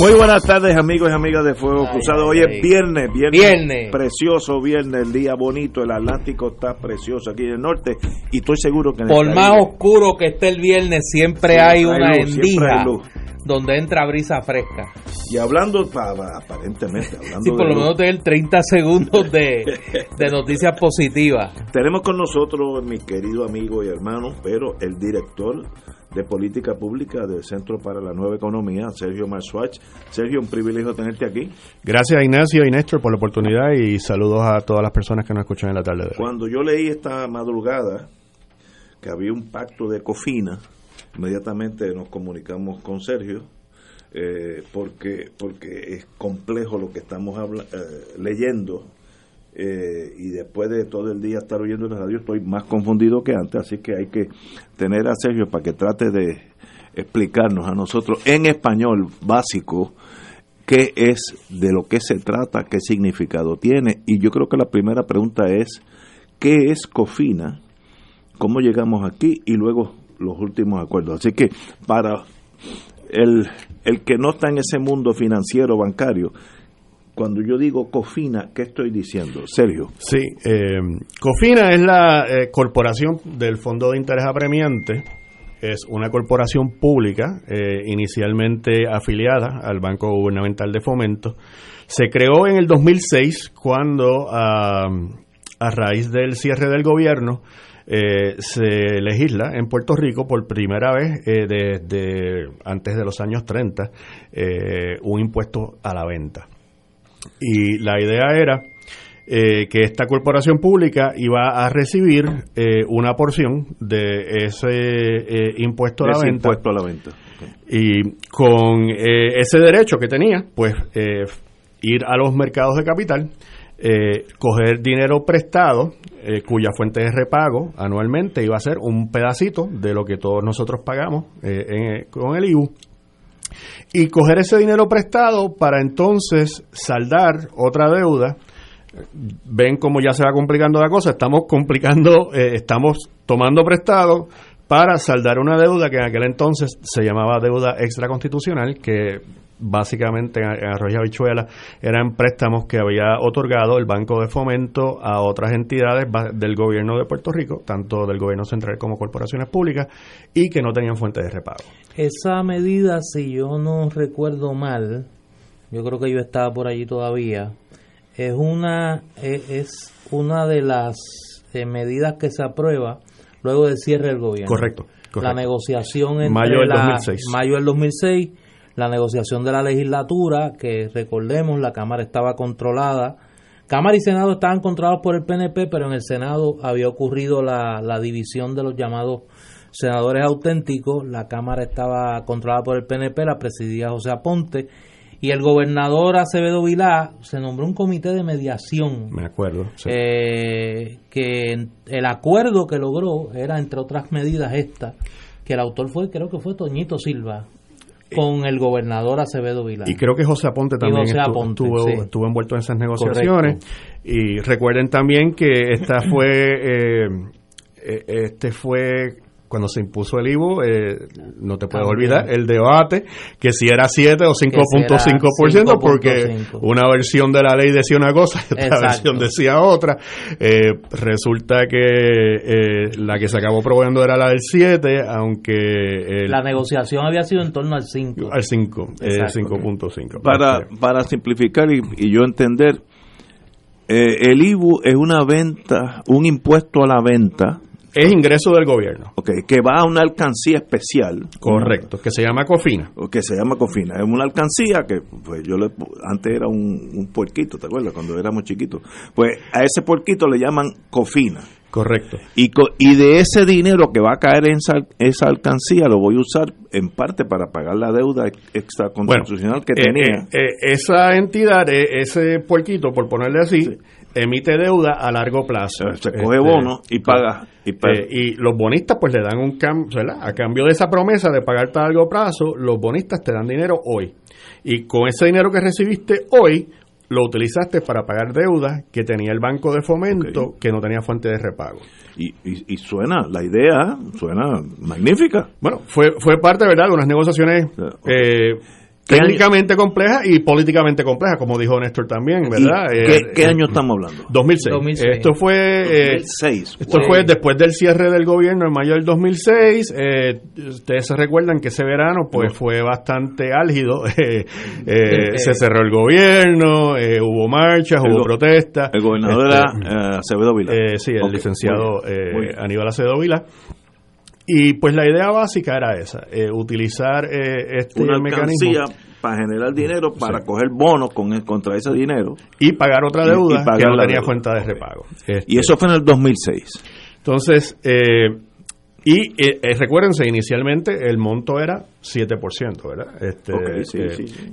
Muy buenas tardes amigos y amigas de Fuego Cruzado. Hoy es viernes, viernes, Viernes. precioso viernes, el día bonito, el Atlántico está precioso aquí en el norte y estoy seguro que en el Por más Caribe oscuro que esté el viernes, siempre Siempre hay hay una luz, endija hay luz. donde entra brisa fresca. Y hablando, pa- pa- aparentemente, hablando Sí, por de lo menos tener 30 segundos de, de noticias positivas. tenemos con nosotros mi querido amigo y hermano, pero el director de política pública del Centro para la Nueva Economía, Sergio Marswatch. Sergio, un privilegio tenerte aquí. Gracias Ignacio y Néstor por la oportunidad y saludos a todas las personas que nos escuchan en la tarde de hoy. Cuando yo leí esta madrugada que había un pacto de cofina, inmediatamente nos comunicamos con Sergio, eh, porque, porque es complejo lo que estamos habla- eh, leyendo. Eh, y después de todo el día estar oyendo la radio estoy más confundido que antes, así que hay que tener a Sergio para que trate de explicarnos a nosotros en español básico qué es, de lo que se trata, qué significado tiene. Y yo creo que la primera pregunta es, ¿qué es COFINA? ¿Cómo llegamos aquí? Y luego los últimos acuerdos. Así que para el, el que no está en ese mundo financiero, bancario, cuando yo digo COFINA, ¿qué estoy diciendo? Sergio. Sí, eh, COFINA es la eh, corporación del Fondo de Interés Apremiante. Es una corporación pública, eh, inicialmente afiliada al Banco Gubernamental de Fomento. Se creó en el 2006 cuando, a raíz del cierre del gobierno, eh, se legisla en Puerto Rico por primera vez eh, desde antes de los años 30 eh, un impuesto a la venta. Y la idea era eh, que esta corporación pública iba a recibir eh, una porción de ese eh, impuesto a la Ese venta. impuesto a la venta. Y con eh, ese derecho que tenía, pues eh, ir a los mercados de capital, eh, coger dinero prestado, cuya fuente de repago anualmente iba a ser un pedacito de lo que todos nosotros pagamos eh, en- con el IBU, y coger ese dinero prestado para entonces saldar otra deuda. Ven cómo ya se va complicando la cosa, estamos complicando, eh, estamos tomando prestado para saldar una deuda que en aquel entonces se llamaba deuda extraconstitucional, que básicamente en Arroyo Habichuela eran préstamos que había otorgado el Banco de Fomento a otras entidades del gobierno de Puerto Rico, tanto del gobierno central como corporaciones públicas, y que no tenían fuente de repago. Esa medida, si yo no recuerdo mal, yo creo que yo estaba por allí todavía, es una, es, es una de las eh, medidas que se aprueba luego del cierre del gobierno. Correcto, correcto. La negociación entre Mayo del la- 2006. mayo del 2006, la negociación de la legislatura, que recordemos, la Cámara estaba controlada. Cámara y Senado estaban controlados por el PNP, pero en el Senado había ocurrido la, la división de los llamados senadores auténticos. La Cámara estaba controlada por el PNP, la presidía José Aponte. Y el gobernador Acevedo Vilá se nombró un comité de mediación Me acuerdo. sí. eh, que el acuerdo que logró era, entre otras medidas, esta, que el autor fue, creo que fue Toñito Silva, con el gobernador Acevedo Vilá. Y creo que José Aponte también José estu- Aponte, estuvo, sí. estuvo envuelto en esas negociaciones. Y recuerden también que esta fue, eh, eh, este fue cuando se impuso el IVO, eh, no te puedes También. olvidar el debate que si era 7 o 5.5%, porque 5.5. una versión de la ley decía una cosa y otra Exacto. versión decía otra. Eh, resulta que eh, la que se acabó probando era la del 7, aunque el- La negociación había sido en torno al 5. al 5, eh, Exacto. 5.5. Para, Este, para simplificar y, y yo entender, eh, el IBU es una venta, un impuesto a la venta, Es ingreso del gobierno. okay, que va a una alcancía especial. Correcto, que se llama COFINA. o que se llama Cofina. Es una alcancía que pues yo le, antes era un, un puerquito, ¿te acuerdas? Cuando éramos chiquitos. Pues a ese puerquito le llaman Cofina. Correcto. Y, y de ese dinero que va a caer en esa, esa alcancía lo voy a usar en parte para pagar la deuda extraconstitucional que eh, tenía. Eh, esa entidad, ese puerquito, por ponerle así, emite deuda a largo plazo. Se coge este, bono y paga. Y, y, los bonistas pues le dan un cambio, A cambio de esa promesa de pagarte a largo plazo, los bonistas te dan dinero hoy. Y con ese dinero que recibiste hoy, lo utilizaste para pagar deudas que tenía el banco de fomento que no tenía fuente de repago. Y, y, suena, la idea suena magnífica. Bueno, fue, fue parte, ¿verdad?, de unas negociaciones eh, técnicamente compleja y políticamente compleja, como dijo Néstor también, ¿verdad? ¿Qué, eh, año estamos hablando? 2006. Esto fue 2006. Eh, esto fue después del cierre del gobierno en mayo del 2006. Eh, ustedes se recuerdan que ese verano pues fue bastante álgido. se cerró el gobierno, hubo marchas, hubo protestas. El gobernador era este, Acevedo Vila. sí, el licenciado Aníbal Acevedo Vila. Y pues la idea básica era esa, eh, utilizar eh, este Una mecanismo para generar dinero, para coger bonos con contra ese dinero. Y pagar otra deuda que no tenía cuenta de repago. y eso fue en el 2006. Entonces, eh, y eh, eh, recuérdense, inicialmente el monto era 7%, ¿verdad? Este, eh,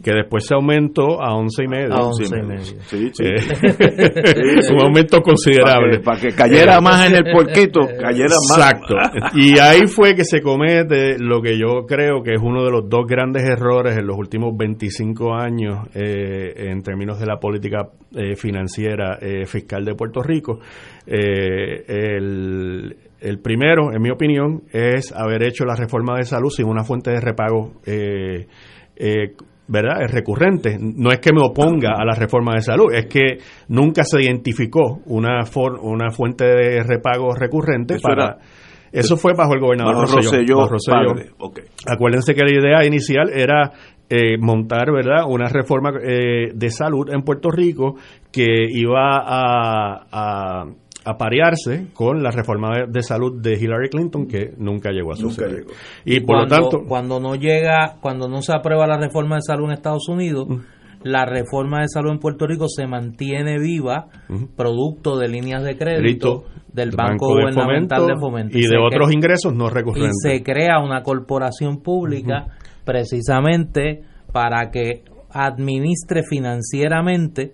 Que después se aumentó a 11,5%. A 11,5%. Sí, sí. Eh, un aumento considerable. Para que, cayera más en el porquito, cayera más. Exacto. y ahí fue que se comete lo que yo creo que es uno de los dos grandes errores en los últimos 25 años en términos de la política financiera fiscal de Puerto Rico. el el primero, en mi opinión, es haber hecho la reforma de salud sin una fuente de repago, eh, eh, ¿verdad? Es recurrente. No es que me oponga a la reforma de salud, es que nunca se identificó una, una fuente de repago recurrente eso para... eso fue bajo el gobernador Rosselló. Acuérdense que la idea inicial era eh, montar verdad una reforma de salud en Puerto Rico que iba a, aparearse con la reforma de, salud de Hillary Clinton que nunca llegó a suceder. Y, por lo tanto, cuando no llega, cuando no se aprueba la reforma de salud en Estados Unidos, mm. la reforma de salud en Puerto Rico se mantiene viva, producto de líneas de crédito del Banco, Gubernamental de Fomento, y, de otros ingresos no recurrentes. Y se crea una corporación pública precisamente para que administre financieramente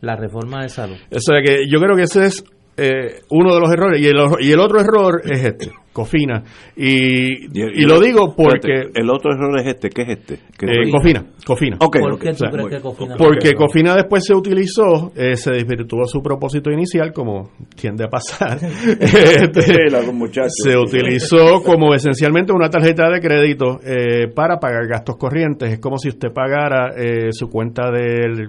la reforma de salud. O sea que yo creo que ese es eh, uno de los errores. Y el, y el otro error es este, Cofina. Y, y, lo digo porque... el otro error es este, ¿qué es este? Eh, Cofina, Cofina. ¿Por qué tú crees que Cofina? Porque Cofina después se utilizó, eh, se desvirtuó su propósito inicial, como tiende a pasar. este, se utilizó como esencialmente una tarjeta de crédito eh, para pagar gastos corrientes. Es como si usted pagara eh, su cuenta del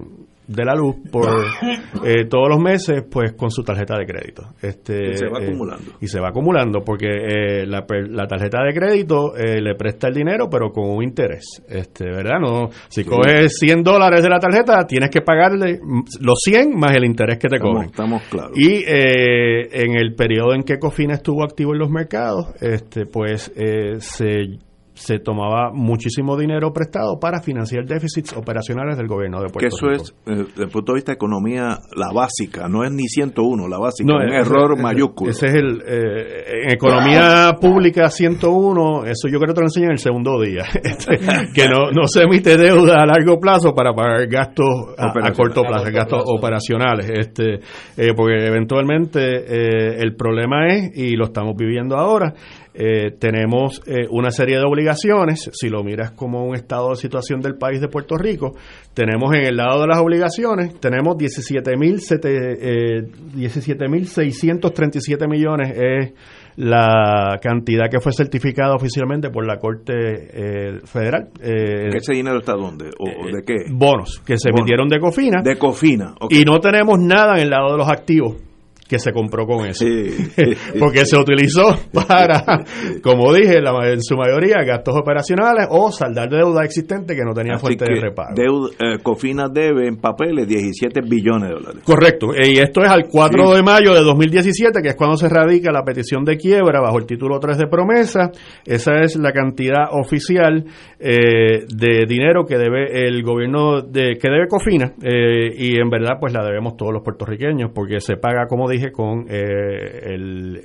de la luz por eh, todos los meses pues con su tarjeta de crédito. Este y se va eh, acumulando. y se va acumulando porque eh, la, la, tarjeta de crédito le presta el dinero pero con un interés. Este verdad no si coges 100 dólares de la tarjeta tienes que pagarle los 100 más el interés que te cobran estamos claros. Y en el periodo en que Cofina estuvo activo en los mercados este pues se se tomaba muchísimo dinero prestado para financiar déficits operacionales del gobierno de Puerto que eso es, eh, desde el punto de vista de economía, la básica, no es ni 101, la básica, no, es un error mayúsculo. Ese es el, eh, en economía pública 101, eso yo creo que te lo enseñan el segundo día, este, que no, no se emite deuda a largo plazo para pagar gastos a, corto plazo, gastos operacionales, este, eh, porque eventualmente el problema es, y lo estamos viviendo ahora, eh, tenemos eh, una serie de obligaciones, si lo miras como un estado de situación del país de Puerto Rico, tenemos en el lado de las obligaciones, tenemos 17.637 eh, millones, es la cantidad que fue certificada oficialmente por la Corte Federal. ¿Ese dinero está dónde? ¿O, de qué? Bonos que se emitieron de Cofina. De Cofina. Y no tenemos nada en el lado de los activos que se compró con eso. Porque se utilizó para, como dije, en su mayoría, gastos operacionales o saldar deuda existente que no tenía fuente de repago. Eh, Cofina debe en papeles 17 billones de dólares. Correcto. Y esto es al 4 de mayo de 2017, que es cuando se radica la petición de quiebra bajo el título 3 de promesa. Esa es la cantidad oficial eh, de dinero que debe el gobierno, de que debe Cofina. Eh, y en verdad, pues la debemos todos los puertorriqueños, porque se paga, como dije, con el,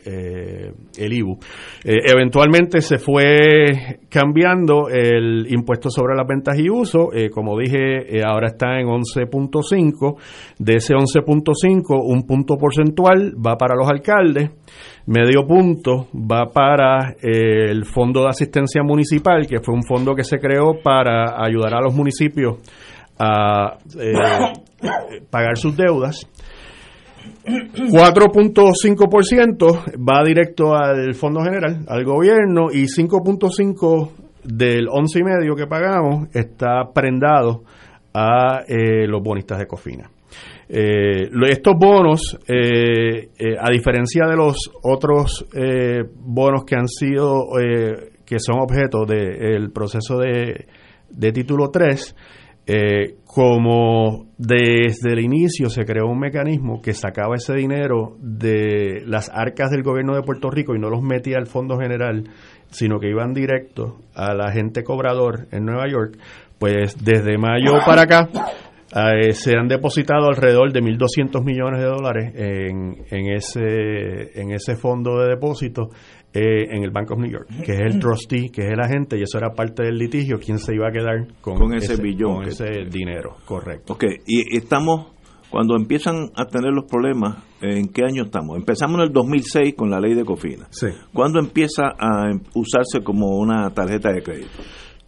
el IBU. eventualmente se fue cambiando el impuesto sobre las ventas y uso, como dije, ahora está en 11.5, de ese 11.5 un punto porcentual va para los alcaldes, medio punto va para el Fondo de Asistencia Municipal, que fue un fondo que se creó para ayudar a los municipios a pagar sus deudas 4.5% va directo al Fondo General, al gobierno, y 5.5% del 11,5% que pagamos está prendado a eh, los bonistas de Cofina. Eh, estos bonos, eh, a diferencia de los otros bonos que han sido, que son objeto del proceso de, de título 3, eh, como desde el inicio se creó un mecanismo que sacaba ese dinero de las arcas del gobierno de Puerto Rico y no los metía al Fondo General, sino que iban directo a la gente cobrador en Nueva York, pues desde mayo para acá eh, se han depositado alrededor de 1.200 millones de dólares en, en, ese, en ese fondo de depósito eh, en el Bank of New York, que es el trustee, que es el agente, y eso era parte del litigio, quién se iba a quedar con, ese, billón. Con ese dinero, correcto. Ok, y estamos, cuando empiezan a tener los problemas, ¿en qué año estamos? Empezamos en el 2006 con la ley de Cofina. Sí. ¿Cuándo empieza a usarse como una tarjeta de crédito?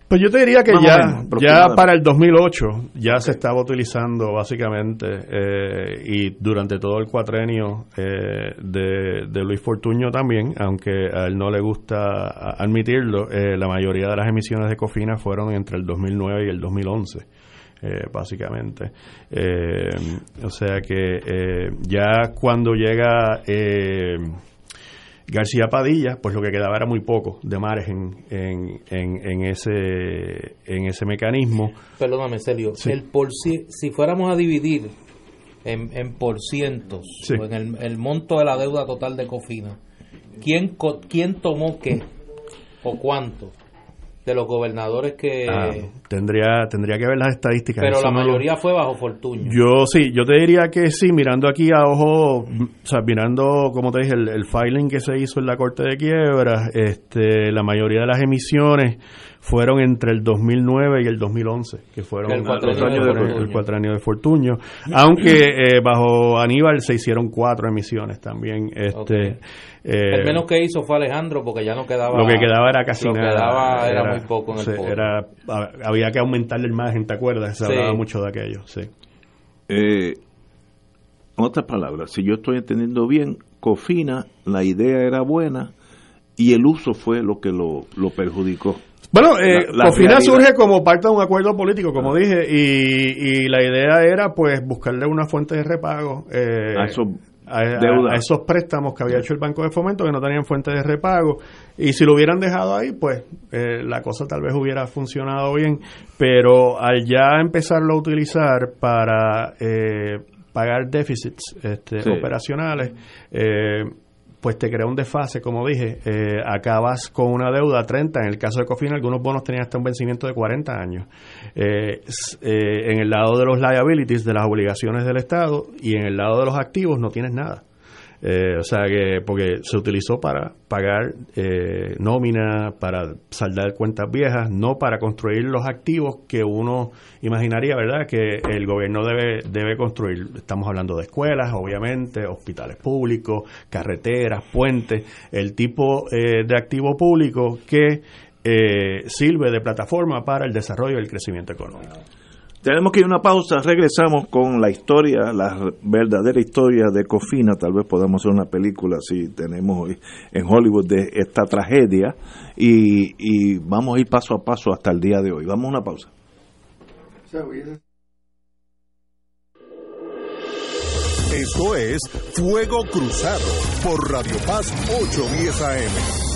Pues yo te diría que ya, ya para el 2008 ya se estaba utilizando básicamente eh, y durante todo el cuatrenio eh, de, Luis Fortuño también, aunque a él no le gusta admitirlo, eh, la mayoría de las emisiones de Cofina fueron entre el 2009 y el 2011. básicamente. o sea que ya cuando llega García Padilla, pues lo que quedaba era muy poco de margen en, en, ese, en ese mecanismo. Perdóname, Celio, el por si, si fuéramos a dividir en, en por cientos, o en el, el, monto de la deuda total de Cofina, ¿quién, ¿quién tomó qué o cuánto? De los gobernadores que ah, tendría tendría que ver las estadísticas pero la mayoría fue bajo Fortuño. Yo sí yo te diría que sí mirando aquí a ojo o sea mirando como te dije el, filing que se hizo en la corte de quiebra este la mayoría de las emisiones fueron entre el 2009 y el 2011 que fueron el cuatro años de, Fortuño aunque eh, bajo Aníbal se hicieron cuatro emisiones también este el menos que hizo fue Alejandro porque ya no quedaba. Lo que quedaba era casi lo nada. quedaba era, muy poco en el era, Había que aumentarle el margen, ¿te acuerdas? Se hablaba mucho de aquello, sí. Eh, otras palabras, si yo estoy entendiendo bien, Cofina, la idea era buena y el uso fue lo que lo, lo perjudicó. Bueno, eh, Cofina surge como parte de un acuerdo político, como ah. dije, y, y, la idea era pues buscarle una fuente de repago. Eh, a, esos préstamos que había hecho el Banco de Fomento que no tenían fuente de repago. Y si lo hubieran dejado ahí, pues eh, la cosa tal vez hubiera funcionado bien. Pero al ya empezarlo a utilizar para eh, pagar déficits este, operacionales, eh, pues te crea un desfase, como dije, eh, acabas con una deuda 30, en el caso de Cofina algunos bonos tenían hasta un vencimiento de 40 años. Eh, eh, en el lado de los liabilities, de las obligaciones del Estado, y en el lado de los activos no tienes nada. Eh, o sea que, porque se utilizó para pagar eh, nómina, para saldar cuentas viejas, no para construir los activos que uno imaginaría, ¿verdad?, que el gobierno debe, debe construir. Estamos hablando de escuelas, obviamente, hospitales públicos, carreteras, puentes, el tipo eh, de activo público que sirve de plataforma para el desarrollo y el crecimiento económico. Tenemos que ir a una pausa, regresamos con la historia, la verdadera historia de Cofina, tal vez podamos hacer una película si tenemos en Hollywood de esta tragedia y, vamos a ir paso a paso hasta el día de hoy. Vamos a una pausa. Esto es Fuego Cruzado por Radio Paz 810 AM.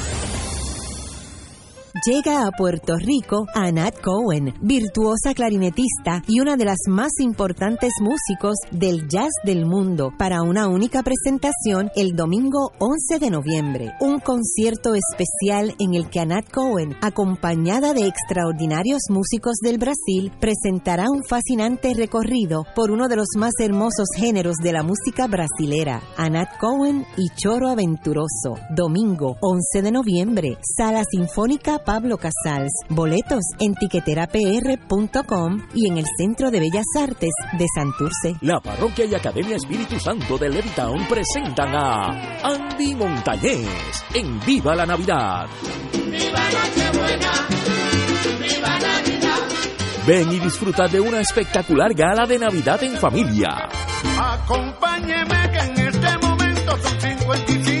Llega a Puerto Rico Anat Cohen, virtuosa clarinetista y una de las más importantes músicos del jazz del mundo, para una única presentación el domingo 11 de noviembre. Un concierto especial en el que Anat Cohen, acompañada de extraordinarios músicos del Brasil, presentará un fascinante recorrido por uno de los más hermosos géneros de la música brasilera, Anat Cohen y Choro Aventuroso. Domingo 11 de noviembre, Sala Sinfónica Pablo Casals. Boletos en tiqueterapr.com y en el Centro de Bellas Artes de Santurce. La Parroquia y Academia Espíritu Santo de Levitown presentan a Andy Montañez en Viva la Navidad. ¡Viva Nochebuena! ¡Viva Navidad! Ven y disfruta de una espectacular gala de Navidad en familia. Acompáñeme que en este momento son 55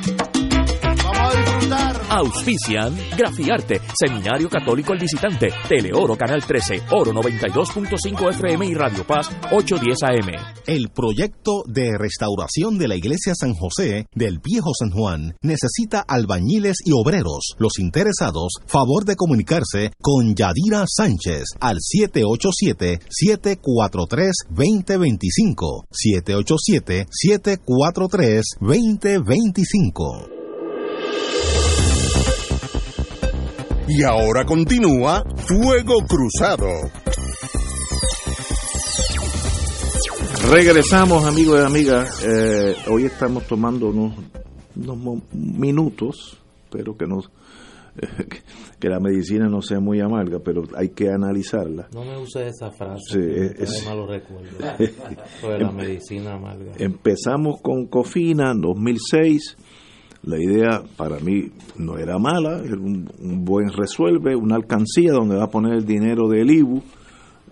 Vamos a disfrutar. Auspician Grafiarte, Seminario Católico El Visitante, Teleoro Canal 13, Oro 92.5 FM y Radio Paz 810 AM. El proyecto de restauración de la iglesia San José del Viejo San Juan necesita albañiles y obreros. Los interesados, favor de comunicarse con Yadira Sánchez al 787-743-2025. 787-743-2025. Y ahora continúa Fuego Cruzado. Regresamos, amigos y amigas. Eh, hoy estamos tomando unos, unos mo- minutos, espero que, no, que la medicina no sea muy amarga, pero hay que analizarla. No me use esa frase. Sí, es- recuerdos. Sobre la medicina amarga. Empezamos con Cofina en 2006. La idea para mí no era mala, era un, buen resuelve, una alcancía donde va a poner el dinero del IBU,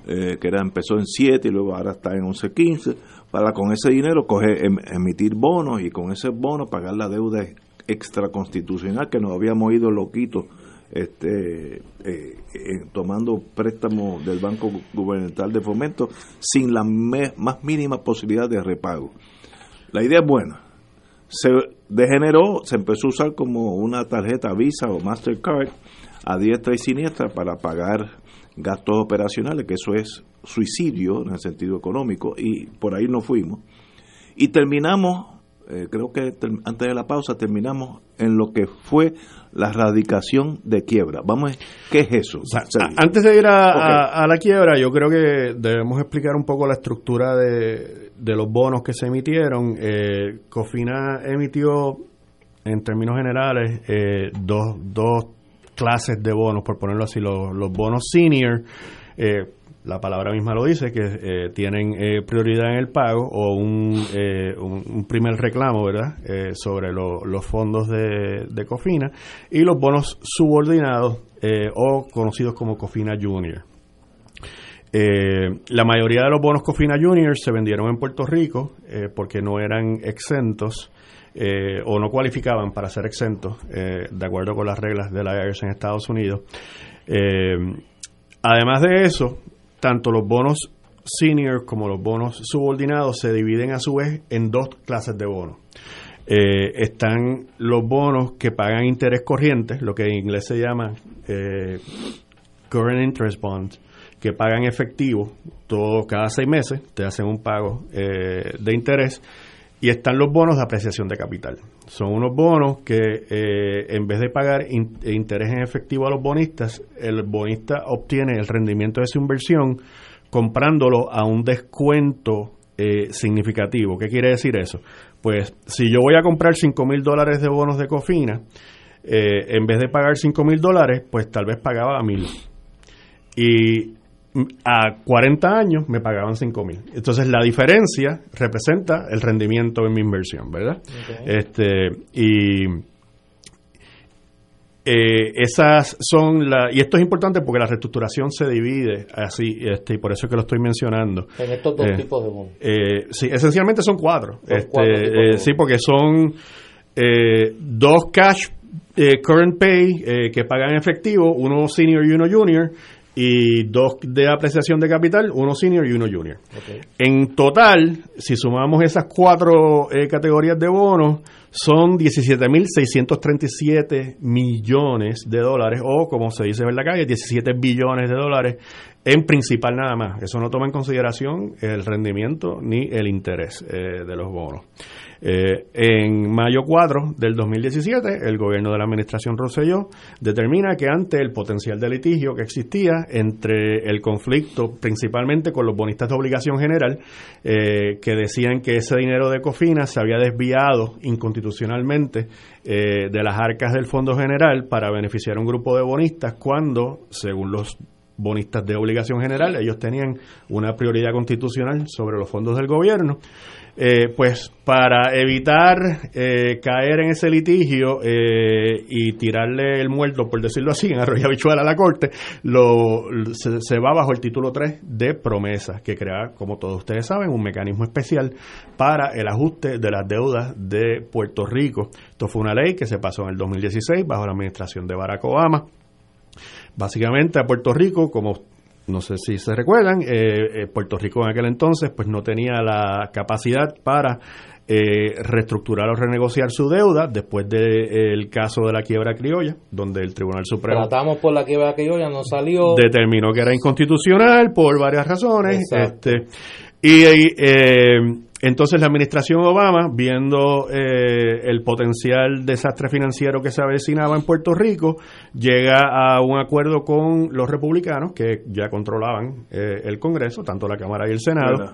eh, que era empezó en 7 y luego ahora está en 11, 15, para con ese dinero coger, em- emitir bonos y con ese bono pagar la deuda extraconstitucional que nos habíamos ido loquitos este, eh, eh, tomando préstamos del Banco Gubernamental de Fomento sin la más mínima posibilidad de repago. La idea es buena. Se degeneró, se empezó a usar como una tarjeta Visa o Mastercard a diestra y siniestra para pagar gastos operacionales, que eso es suicidio en el sentido económico, y por ahí nos fuimos. Y terminamos, eh, creo que antes de la pausa, terminamos en lo que fue la radicación de quiebra. Vamos, a- ¿qué es eso? Antes de ir a, Ok. a- a la quiebra, yo creo que debemos explicar un poco la estructura de, de los bonos que se emitieron. Eh, Cofina emitió, en términos generales, eh, dos, dos clases de bonos, por ponerlo así, los, los bonos senior. eh, la palabra misma lo dice, que eh, tienen eh, prioridad en el pago o un, eh, un, un primer reclamo, ¿verdad?, eh, sobre lo- los fondos de, de Cofina, y los bonos subordinados o conocidos como Cofina Junior. Eh, la mayoría de los bonos Cofina Junior se vendieron en Puerto Rico eh, porque no eran exentos eh, o no cualificaban para ser exentos de acuerdo con las reglas de la IRS en Estados Unidos. Además de eso, tanto los bonos senior como los bonos subordinados se dividen a su vez en dos clases de bonos. Están los bonos que pagan interés corriente, lo que en inglés se llama current interest bonds, que pagan efectivo todo cada seis meses, te hacen un pago eh, de interés, y están los bonos de apreciación de capital. Son unos bonos que eh, en vez de pagar in- interés en efectivo a los bonistas, el bonista obtiene el rendimiento de su inversión comprándolo a un descuento eh, significativo. ¿Qué quiere decir eso? Pues si yo voy a comprar 5 mil dólares de bonos de Cofina, eh, en vez de pagar 5 mil dólares, pues tal vez pagaba mil. Y a 40 años me pagaban 5 mil. Entonces la diferencia representa el rendimiento en mi inversión, ¿verdad? Este, y eh, esas son la y esto es importante porque la reestructuración se divide así este y por eso es que lo estoy mencionando En estos dos Eh, tipos de bonos. eh, sí, esencialmente son cuatro. Son Este, cuatro eh, sí, porque son eh, dos cash eh, current pay eh, que pagan en efectivo, uno senior y uno junior, y dos de apreciación de capital, uno senior y uno junior. En total, si sumamos esas cuatro eh, categorías de bonos, son 17.637 millones de dólares, o como se dice en la calle, 17 billones de dólares en principal nada más. Eso no toma en consideración el rendimiento ni el interés eh, de los bonos. Eh, en mayo 4 del 2017, el gobierno de la administración Rosselló determina que ante el potencial de litigio que existía entre el conflicto, principalmente con los bonistas de obligación general, eh, que decían que ese dinero de Cofina se había desviado inconstitucionalmente eh, de las arcas del Fondo General para beneficiar a un grupo de bonistas cuando, según los bonistas de obligación general, ellos tenían una prioridad constitucional sobre los fondos del gobierno. Eh, pues para evitar eh, caer en ese litigio eh, y tirarle el muerto, por decirlo así, en arroyo habichuela a la corte, se va bajo el título 3 de promesa, que crea, como todos ustedes saben, un mecanismo especial para el ajuste de las deudas de Puerto Rico. Esto fue una ley que se pasó en el 2016 bajo la administración de Barack Obama. Básicamente a Puerto Rico, como no sé si se recuerdan, eh, eh, Puerto Rico en aquel entonces pues no tenía la capacidad para eh, reestructurar o renegociar su deuda después del caso de la quiebra criolla, donde el Tribunal Supremo Tratamos por la quiebra ya no salió. determinó que era inconstitucional por varias razones. Exacto. Este, y eh, entonces la administración Obama, viendo eh, el potencial desastre financiero que se avecinaba en Puerto Rico, llega a un acuerdo con los republicanos que ya controlaban eh, el Congreso, tanto la Cámara y el Senado,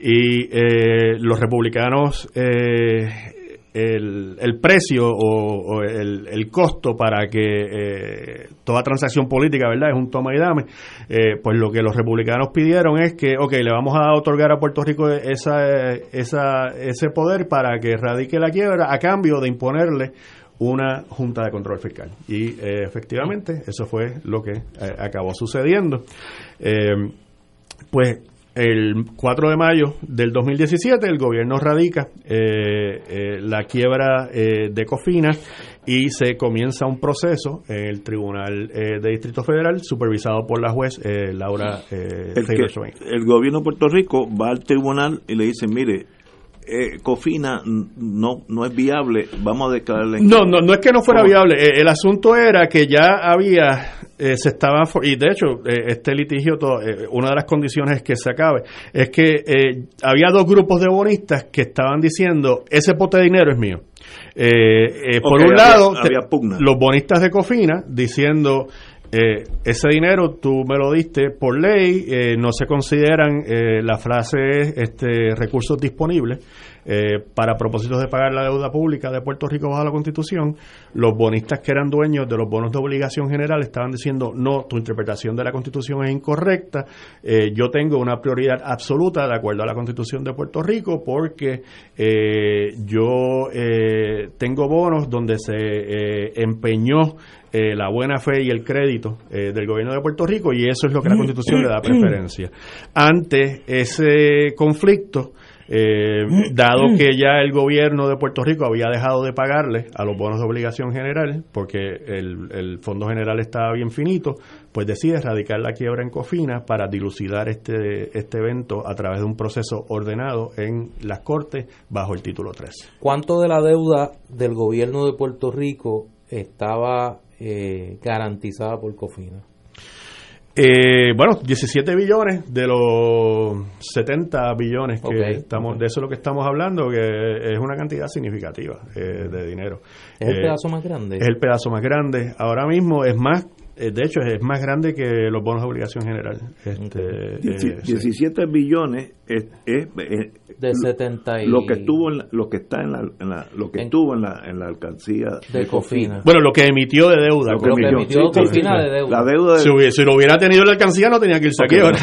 y eh, los republicanos eh, el, el precio o, el, el costo para que eh, toda transacción política verdad es un toma y dame. Eh, pues lo que los republicanos pidieron es que ok le vamos a otorgar a Puerto Rico esa, esa, ese poder para que radique la quiebra a cambio de imponerle una junta de control fiscal. Y eh, efectivamente eso fue lo que acabó sucediendo. Pues el 4 de mayo del 2017 el gobierno radica eh, eh, la quiebra eh, de Cofina y se comienza un proceso en el Tribunal eh, de Distrito Federal supervisado por la juez eh, Laura eh, El, que- el gobierno de Puerto Rico va al tribunal y le dice, mire, eh, Cofina no no es viable, vamos a declararle No, no, no es que no fuera ¿Cómo? viable. Eh, el asunto era que ya había, eh, se estaba, y de hecho, eh, este litigio, to- eh, una de las condiciones es que se acabe, es que eh, había dos grupos de bonistas que estaban diciendo, ese pote de dinero es mío. Eh, eh, por un había- lado, había los bonistas de Cofina diciendo, eh, ese dinero tú me lo diste por ley, eh, no se consideran, eh, la frase es este, recursos disponibles eh, para propósitos de pagar la deuda pública de Puerto Rico bajo la Constitución. Los bonistas que eran dueños de los bonos de obligación general estaban diciendo, no, tu interpretación de la Constitución es incorrecta, eh, yo tengo una prioridad absoluta de acuerdo a la Constitución de Puerto Rico porque eh, yo eh, tengo bonos donde se eh, empeñó eh, la buena fe y el crédito eh, del gobierno de Puerto Rico y eso es lo que la Constitución le da preferencia. Ante ese conflicto, eh, dado que ya el gobierno de Puerto Rico había dejado de pagarle a los bonos de obligación general, porque el, el Fondo General estaba bien finito, pues decide erradicar la quiebra en Cofina para dilucidar este, este evento a través de un proceso ordenado en las Cortes bajo el título 3. ¿Cuánto de la deuda del gobierno de Puerto Rico estaba eh, garantizada por Cofina? Eh, bueno, 17 billones de los 70 billones que estamos, de eso es lo que estamos hablando, que es una cantidad significativa eh, de dinero. Es el Eh, pedazo más grande. Es el pedazo más grande. Ahora mismo es más, eh, de hecho es más grande que los bonos de obligación general. Este, Dieci- eh, sí. 17 billones es, es- es de 70 y... lo que estuvo en la- lo que está en la, en la- lo que En- estuvo en la en la alcancía De Cofina. Bueno, lo que emitió de deuda. Lo Lo que emitió, emitió sí, Cofina sí. de deuda. La deuda de, Si, hubiera- si lo hubiera tenido la alcancía no tenía que irse aquí ahora.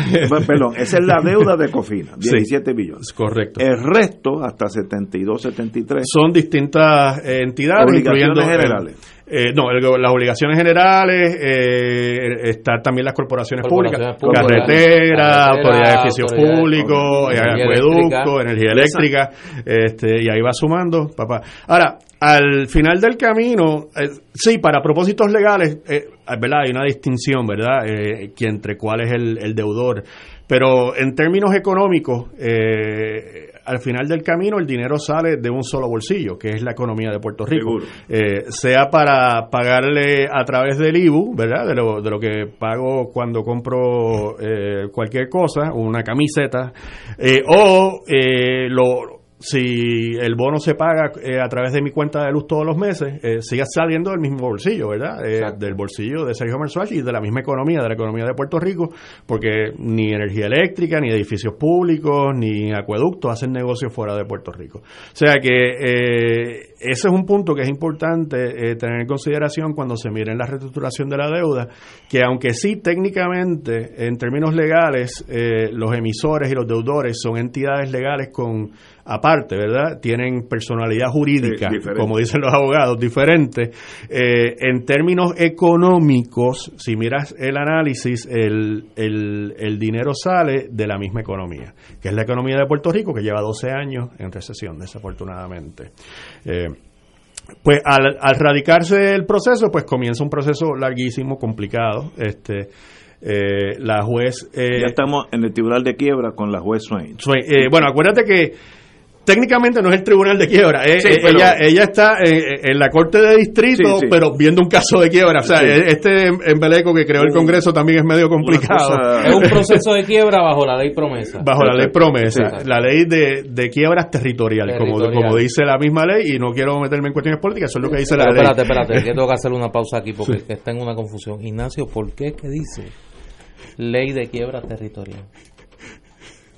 Perdón, esa es la deuda de Cofina, 17 billones. Correcto. El resto, hasta 72, 73, Son distintas entidades, Obligaciones incluyendo eh, generales. Eh, no, el- las obligaciones generales, eh, están también las corporaciones, Corporaciones públicas, públicas. carretera, Carretera, autoridad de edificios públicos, eh, energía acueducto, eléctrica. energía eléctrica, este, y ahí va sumando, papá. Ahora, al final del camino, eh, sí, para propósitos legales, eh, ¿verdad? Hay una distinción, ¿verdad? Eh, que entre cuál es el, el deudor. Pero en términos económicos, eh, al final del camino el dinero sale de un solo bolsillo, que es la economía de Puerto Rico. Eh, sea para pagarle a través del IBU, ¿verdad? De lo, de lo que pago cuando compro eh, cualquier cosa, una camiseta, eh, o eh, lo si el bono se paga eh, a través de mi cuenta de luz todos los meses, eh, sigue saliendo del mismo bolsillo, ¿verdad? Eh, del bolsillo de Sergio Mersuach y de la misma economía, de la economía de Puerto Rico, porque ni energía eléctrica, ni edificios públicos, ni acueductos hacen negocios fuera de Puerto Rico. O sea que eh, ese es un punto que es importante eh, tener en consideración cuando se mire en la reestructuración de la deuda, que aunque sí técnicamente, en términos legales, eh, los emisores y los deudores son entidades legales con aparte, ¿verdad? Tienen personalidad jurídica, Sí, como dicen los abogados, diferente. Eh, en términos económicos, si miras el análisis, el, el, el dinero sale de la misma economía, que es la economía de Puerto Rico, que lleva 12 años en recesión, desafortunadamente. Eh, pues al, al radicarse el proceso, pues comienza un proceso larguísimo, complicado. Este, eh, la juez... eh, ya estamos en el tribunal de quiebra con la juez Swain. Swain, eh, bueno, acuérdate que técnicamente no es el tribunal de quiebra. eh, Sí, eh, pero- ella, ella está eh, en la corte de distrito, Sí, sí. pero viendo un caso de quiebra. O sea, Sí. este embeleco que creó el Congreso también es medio complicado. cosa- Es un proceso de quiebra bajo la ley promesa. Bajo la ley promesa, Sí. la ley de, de quiebras territoriales, como, Territorial. como dice la misma ley, y no quiero meterme en cuestiones políticas, eso es lo que dice Pero la ley. espérate, espérate, que tengo que hacer una pausa aquí porque que está en una confusión. Ignacio, ¿por qué que dice ley de quiebra territorial?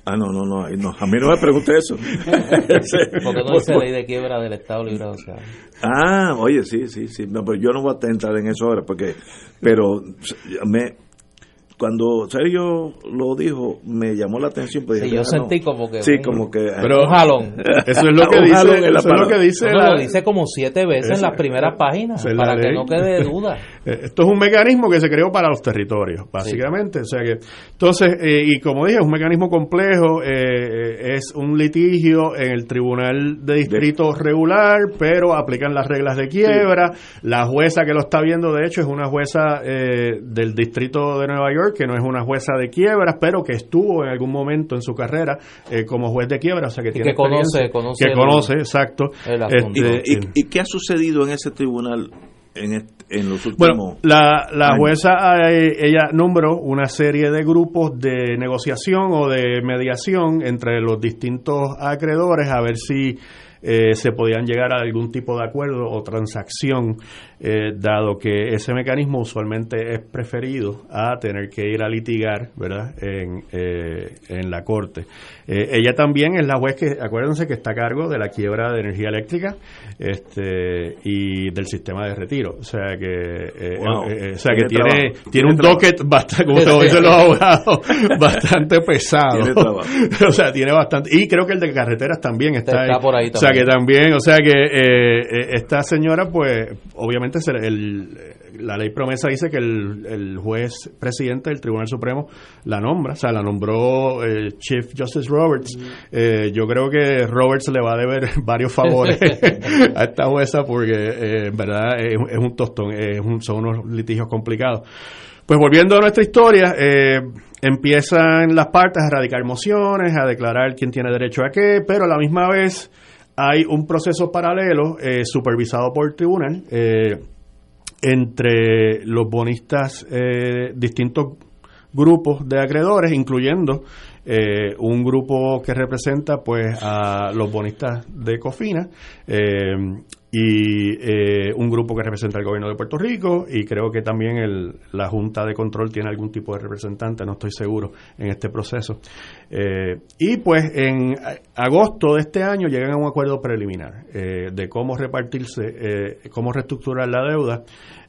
Ah, no, no, no, a mí no me pregunte eso. ¿Por qué no dice ley de quiebra del Estado Libre Asociado? Ah, oye, sí, sí, sí. No, pero yo no voy a entrar en eso ahora porque, pero me, cuando Sergio lo dijo, me llamó la atención. Pues Sí, dije, yo ah, no. sentí como que Sí, un- como que. Pero- un jalón. Eso es lo que dice, eso es lo que dice No, la- lo dice como siete veces en las primeras páginas la para que no quede duda. Eh, Esto es un mecanismo que se creó para los territorios, básicamente. O sea que, entonces, eh, y como dije, es un mecanismo complejo, eh, eh, es un litigio en el Tribunal de Distrito regular, pero aplican las reglas de quiebra. La jueza que lo está viendo, de hecho, es una jueza eh, del Distrito de Nueva York, que no es una jueza de quiebras, pero que estuvo en algún momento en su carrera eh, como juez de quiebra, o sea que Y tiene que conoce- que el- conoce, exacto. el. Este, ¿Y, y, y qué ha sucedido en ese tribunal en, est- en los últimos Bueno, la, la años? jueza, eh, ella nombró una serie de grupos de negociación o de mediación entre los distintos acreedores a ver si eh, se podían llegar a algún tipo de acuerdo o transacción, eh, dado que ese mecanismo usualmente es preferido a tener que ir a litigar, ¿verdad?, en, eh, en la corte. Eh, ella también es la juez que, acuérdense que está a cargo de la quiebra de energía eléctrica este, y del sistema de retiro. O sea que, eh, Wow. eh, eh, o sea que Tiene tiene, un trabajo. docket bastante, como se dicen los abogados, bastante pesado. O sea, tiene bastante. Y creo que el de carreteras también está, Está por ahí O sea que también. también, o sea que esta señora, pues, obviamente el- la ley promesa dice que el, el juez presidente del Tribunal Supremo la nombra, o sea, la nombró el Chief Justice Roberts. Eh, yo creo que Roberts le va a deber varios favores a esta jueza porque, eh, en verdad, es, es un tostón, es un- son unos litigios complicados. Pues volviendo a nuestra historia, eh, empiezan las partes a radicar mociones, a declarar quién tiene derecho a qué, pero a la misma vez hay un proceso paralelo eh, supervisado por el tribunal eh, entre los bonistas, eh, distintos grupos de acreedores, incluyendo eh, un grupo que representa pues a los bonistas de Cofina eh, y eh, un grupo que representa al gobierno de Puerto Rico y creo que también el, la Junta de Control tiene algún tipo de representante, no estoy seguro en este proceso. y pues en agosto de este año llegan a un acuerdo preliminar de cómo repartirse, cómo reestructurar la deuda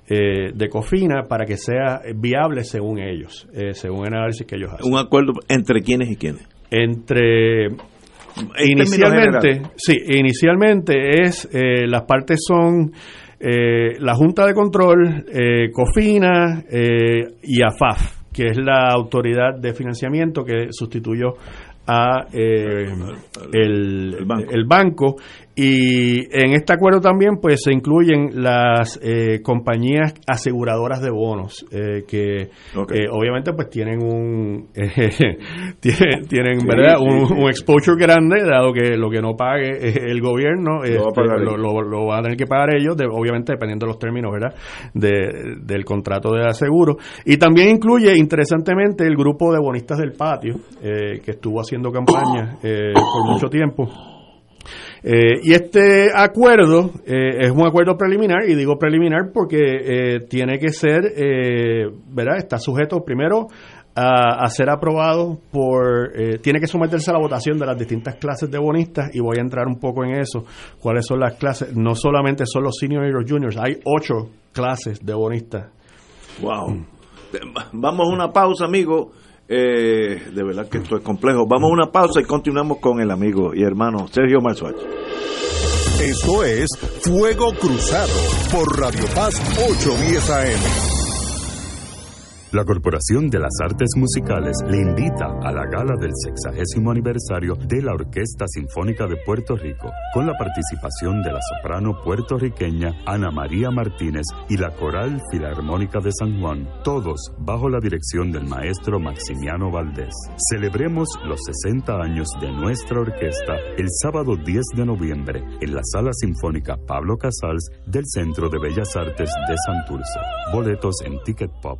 eh, de Cofina para que sea viable según ellos, eh, según el análisis que ellos hacen. ¿Un acuerdo entre quiénes y quiénes? Entre inicialmente, sí, inicialmente es eh, las partes son eh, la Junta de Control, Cofina y AFAF, que es la autoridad de financiamiento que sustituyó a el, el, banco. Y en este acuerdo también pues se incluyen las eh, compañías aseguradoras de bonos eh, que eh, obviamente pues tienen un tienen, tienen verdad un, exposure grande dado que lo que no pague el gobierno lo, lo, van a tener que pagar ellos obviamente dependiendo de los términos verdad de, del contrato de aseguro. Y también incluye interesantemente el grupo de bonistas del patio que estuvo haciendo campaña por mucho tiempo eh, y este acuerdo eh, es un acuerdo preliminar, y digo preliminar porque eh, tiene que ser, ¿verdad? Está sujeto primero a, ser aprobado por, tiene que someterse a la votación de las distintas clases de bonistas, y voy a entrar un poco en eso, cuáles son las clases, no solamente son los seniors y los juniors, hay ocho clases de bonistas. Wow. Vamos a una pausa, amigo. Eh, de verdad que esto es complejo. Vamos a una pausa y continuamos con el amigo y hermano Sergio Marzuach. Esto es Fuego Cruzado por Radio Paz 810 AM. La Corporación de las Artes Musicales le invita a la gala del sexagésimo aniversario de la Orquesta Sinfónica de Puerto Rico, con la participación de la soprano puertorriqueña Ana María Martínez y la Coral Filarmónica de San Juan, todos bajo la dirección del maestro Maximiano Valdés. Celebremos los 60 años de nuestra orquesta el sábado 10 de noviembre en la Sala Sinfónica Pablo Casals del Centro de Bellas Artes de Santurce. Boletos en Ticket Pop.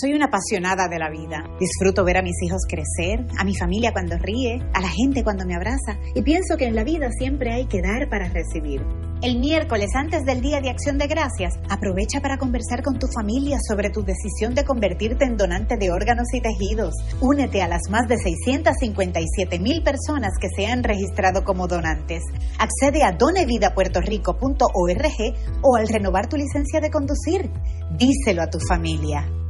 Soy una apasionada de la vida. Disfruto ver a mis hijos crecer, a mi familia cuando ríe, a la gente cuando me abraza y pienso que en la vida siempre hay que dar para recibir. El miércoles antes del Día de Acción de Gracias, aprovecha para conversar con tu familia sobre tu decisión de convertirte en donante de órganos y tejidos. Únete a las más de 657 mil personas que se han registrado como donantes. Accede a donevidapuertorico.org o al renovar tu licencia de conducir. Díselo a tu familia.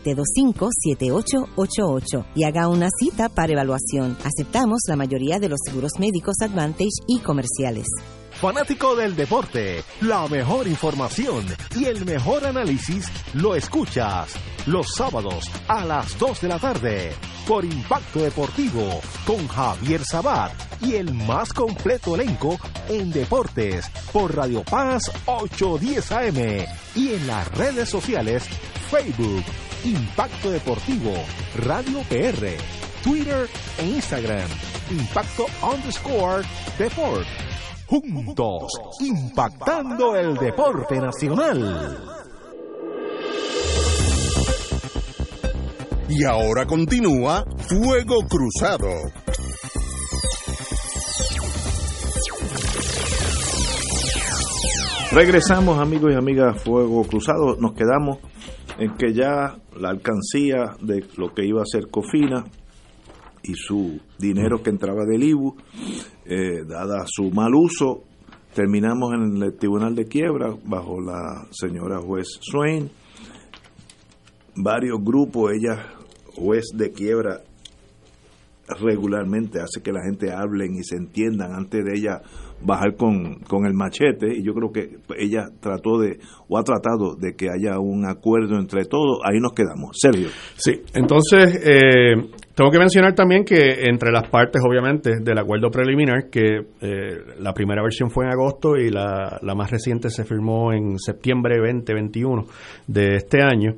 725-7888 y haga una cita para evaluación. Aceptamos la mayoría de los seguros médicos Advantage y comerciales. Fanático del deporte, la mejor información y el mejor análisis lo escuchas los sábados a las 2 de la tarde por Impacto Deportivo con Javier Sabat y el más completo elenco en deportes por Radio Paz 810 AM y en las redes sociales Facebook Impacto Deportivo, Radio PR, Twitter e Instagram. Impacto underscore Deport. Juntos, impactando el deporte nacional. Y ahora continúa Fuego Cruzado. Regresamos amigos y amigas Fuego Cruzado. Nos quedamos en que ya la alcancía de lo que iba a ser Cofina y su dinero que entraba del IBU, eh, dada su mal uso, terminamos en el Tribunal de Quiebra bajo la señora juez Swain. Varios grupos, ella, juez de quiebra, regularmente hace que la gente hablen y se entiendan antes de ella bajar con, con el machete y yo creo que ella trató de o ha tratado de que haya un acuerdo entre todos. Ahí nos quedamos. Sergio. Sí, entonces eh, tengo que mencionar también que entre las partes, obviamente, del acuerdo preliminar, que eh, la primera versión fue en agosto y la, la más reciente se firmó en septiembre 2021 de este año,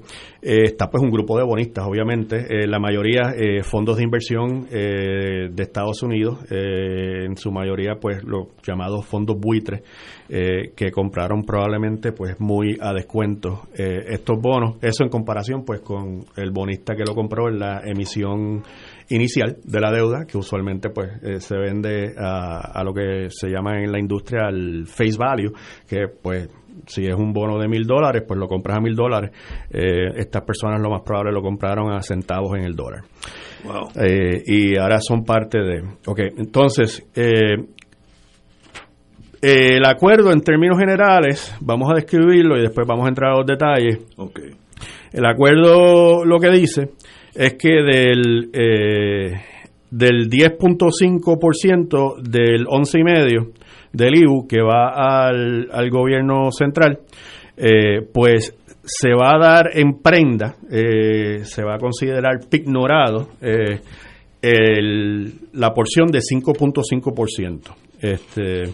eh, está pues un grupo de bonistas, obviamente, eh, la mayoría eh, fondos de inversión de Estados Unidos, en su mayoría pues los llamados fondos buitres, que compraron probablemente pues muy a descuento estos bonos, eso en comparación pues con el bonista que lo compró en la emisión inicial de la deuda, que usualmente pues eh, se vende a, a lo que se llama en la industria el face value, que pues si es un bono de mil dólares, pues lo compras a mil dólares. Eh, estas personas lo más probable lo compraron a centavos en el dólar. Wow. Eh, y ahora son parte de... Ok, entonces, eh, el acuerdo en términos generales, vamos a describirlo y después vamos a entrar a los detalles. Ok. El acuerdo lo que dice es que del, del 10.5% del 11,5% del IBU que va al, al gobierno central, eh, pues se va a dar en prenda, eh, se va a considerar ignorado eh, el- la porción de 5.5%. Este,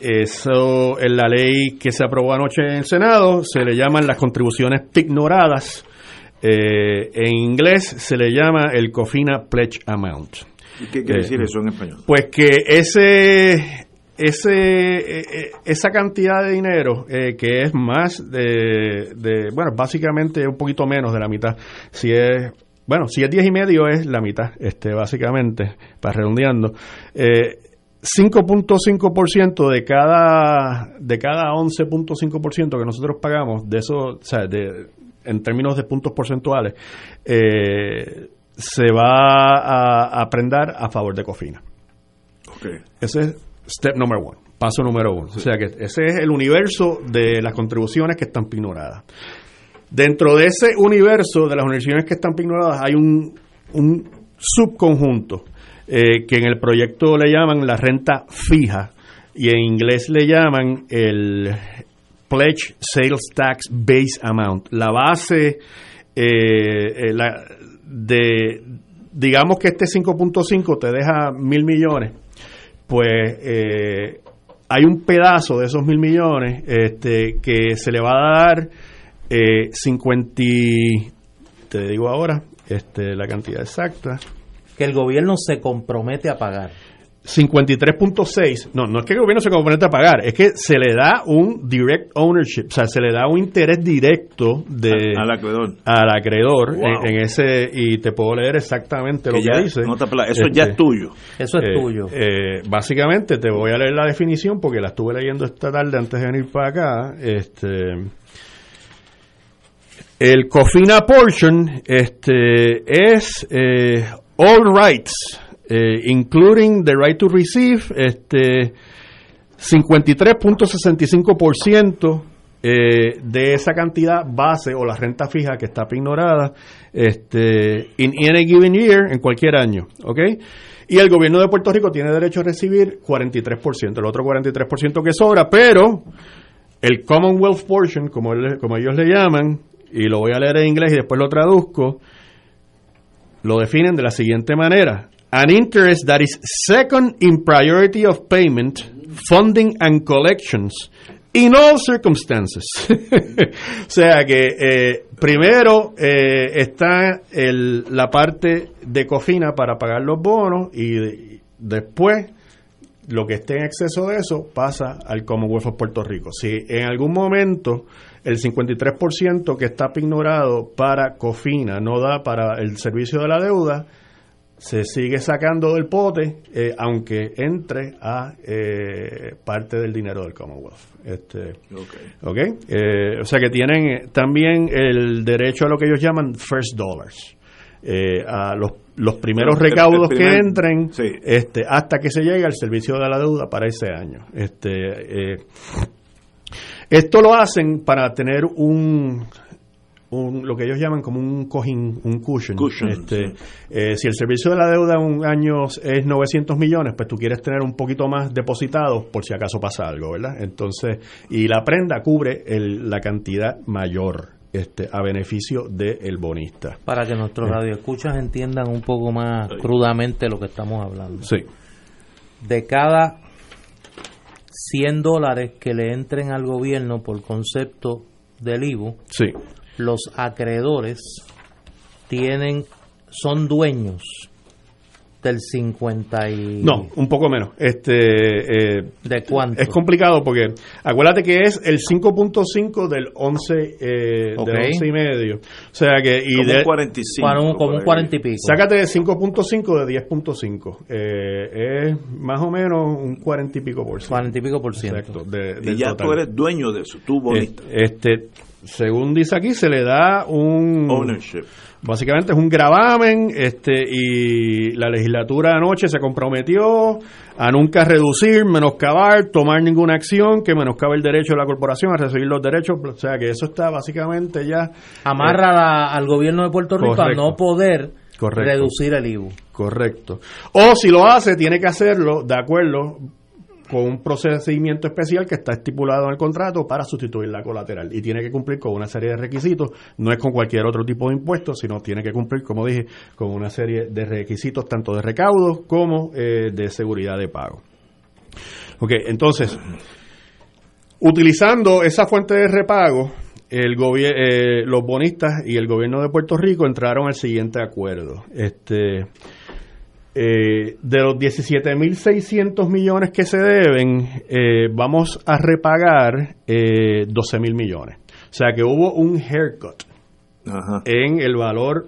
eso en la ley que se aprobó anoche en el Senado se le llaman las contribuciones ignoradas. Eh, en inglés se le llama el COFINA Pledge Amount. ¿Y qué quiere decir eso en español? Pues que ese, ese, eh, eh, esa cantidad de dinero eh, que es más de, de, bueno, básicamente un poquito menos de la mitad. Si es, bueno, si es 10 y medio es la mitad, este, básicamente, para redondeando. Eh, 5.5% de cada de cada 11.5% que nosotros pagamos de eso, o sea, de, en términos de puntos porcentuales, eh, se va a, a prendar a favor de Cofina. Ok. Ese es step number one, paso número uno. O sea que ese es el universo de las contribuciones que están pignoradas. Dentro de ese universo de las contribuciones que están pignoradas hay un, un subconjunto eh, que en el proyecto le llaman la renta fija y en inglés le llaman el Pledge Sales Tax Base Amount, la base eh, eh, la- de, digamos que este 5.5 te deja mil millones, pues eh, hay un pedazo de esos mil millones este, que se le va a dar eh, 50, y- te digo ahora, este, la cantidad exacta. Que el gobierno se compromete a pagar. 53.6, no, no es que el gobierno se comprometa a pagar, es que se le da un direct ownership, o sea, se le da un interés directo de, Al acreedor. al acreedor Wow. en, en ese, y te puedo leer exactamente lo Que que ya- dice. no te apla- eso ya Este, es tuyo. Eso es eh, tuyo. eh, básicamente te voy a leer la definición porque la estuve leyendo esta tarde antes de venir para acá. Este, el COFINA portion este, es eh, all rights, eh, including the right to receive, este, 53.65% eh, de esa cantidad base o la renta fija que está ignorada este, in any given year, en cualquier año, ¿ok? Y el gobierno de Puerto Rico tiene derecho a recibir 43%, el otro 43% que sobra, pero el Commonwealth portion, como, él- como ellos le llaman, y lo voy a leer en inglés y después lo traduzco, lo definen de la siguiente manera. An interest that is second in priority of payment, funding and collections in all circumstances. o sea que eh, primero eh, está el- la parte de cofina para pagar los bonos y de- después lo que esté en exceso de eso pasa al Commonwealth of Puerto Rico. Si en algún momento el 53% que está ignorado para COFINA no da para el servicio de la deuda, se sigue sacando del pote, eh, aunque entre a eh, parte del dinero del Commonwealth. Este, ¿ok? Eh, o sea que tienen eh, también el derecho a lo que ellos llaman first dollars. eh, a los, los primeros El- el recaudos primer- que entren sí. este, hasta que se llegue al servicio de la deuda para ese año. Este, eh, esto lo hacen para tener un, un, lo que ellos llaman como un cojín, un cushion. Cushion, Este, eh, si el servicio de la deuda en un año es 900 millones, pues tú quieres tener un poquito más depositados por si acaso pasa algo, ¿verdad? Entonces, y la prenda cubre el- la cantidad mayor este, a beneficio del bonista. Para que nuestros Eh. radioescuchas entiendan un poco más crudamente lo que estamos hablando. Sí. De cada 100 dólares que le entren al gobierno por concepto del IVU, Sí. Los acreedores tienen son dueños del 50 y No, un poco menos. Este, eh, ¿De cuánto? Es complicado porque acuérdate que es el 5.5 del 11 eh, Ok. del 11 y medio. O sea que y Como de, un 45. Para un- como un ahí. 40 y pico. sácate de 5.5 de 10.5. Eh, es más o menos un 40 y pico por ciento. 40 y pico por ciento. Exacto. de- Y ya total. tú eres dueño de eso, tú bonista. Este, según dice aquí, se le da un Ownership. Básicamente es un gravamen este, y la legislatura anoche se comprometió a nunca reducir, menoscabar, tomar ninguna acción que menoscabe el derecho de la corporación a recibir los derechos. O sea que eso está básicamente ya... Amarra la- al gobierno de Puerto Rico Correcto. a no poder Correcto. reducir el IVU. Correcto. O si lo hace, tiene que hacerlo de acuerdo con un procedimiento especial que está estipulado en el contrato para sustituir la colateral y tiene que cumplir con una serie de requisitos, no es con cualquier otro tipo de impuesto, sino tiene que cumplir, como dije, con una serie de requisitos tanto de recaudos como eh, de seguridad de pago. Ok, entonces, utilizando esa fuente de repago, el eh, los bonistas y el gobierno de Puerto Rico entraron al siguiente acuerdo. Este, eh, de los 17.600 millones que se deben, eh, vamos a repagar eh, 12.000 millones. O sea que hubo un haircut Ajá. en el valor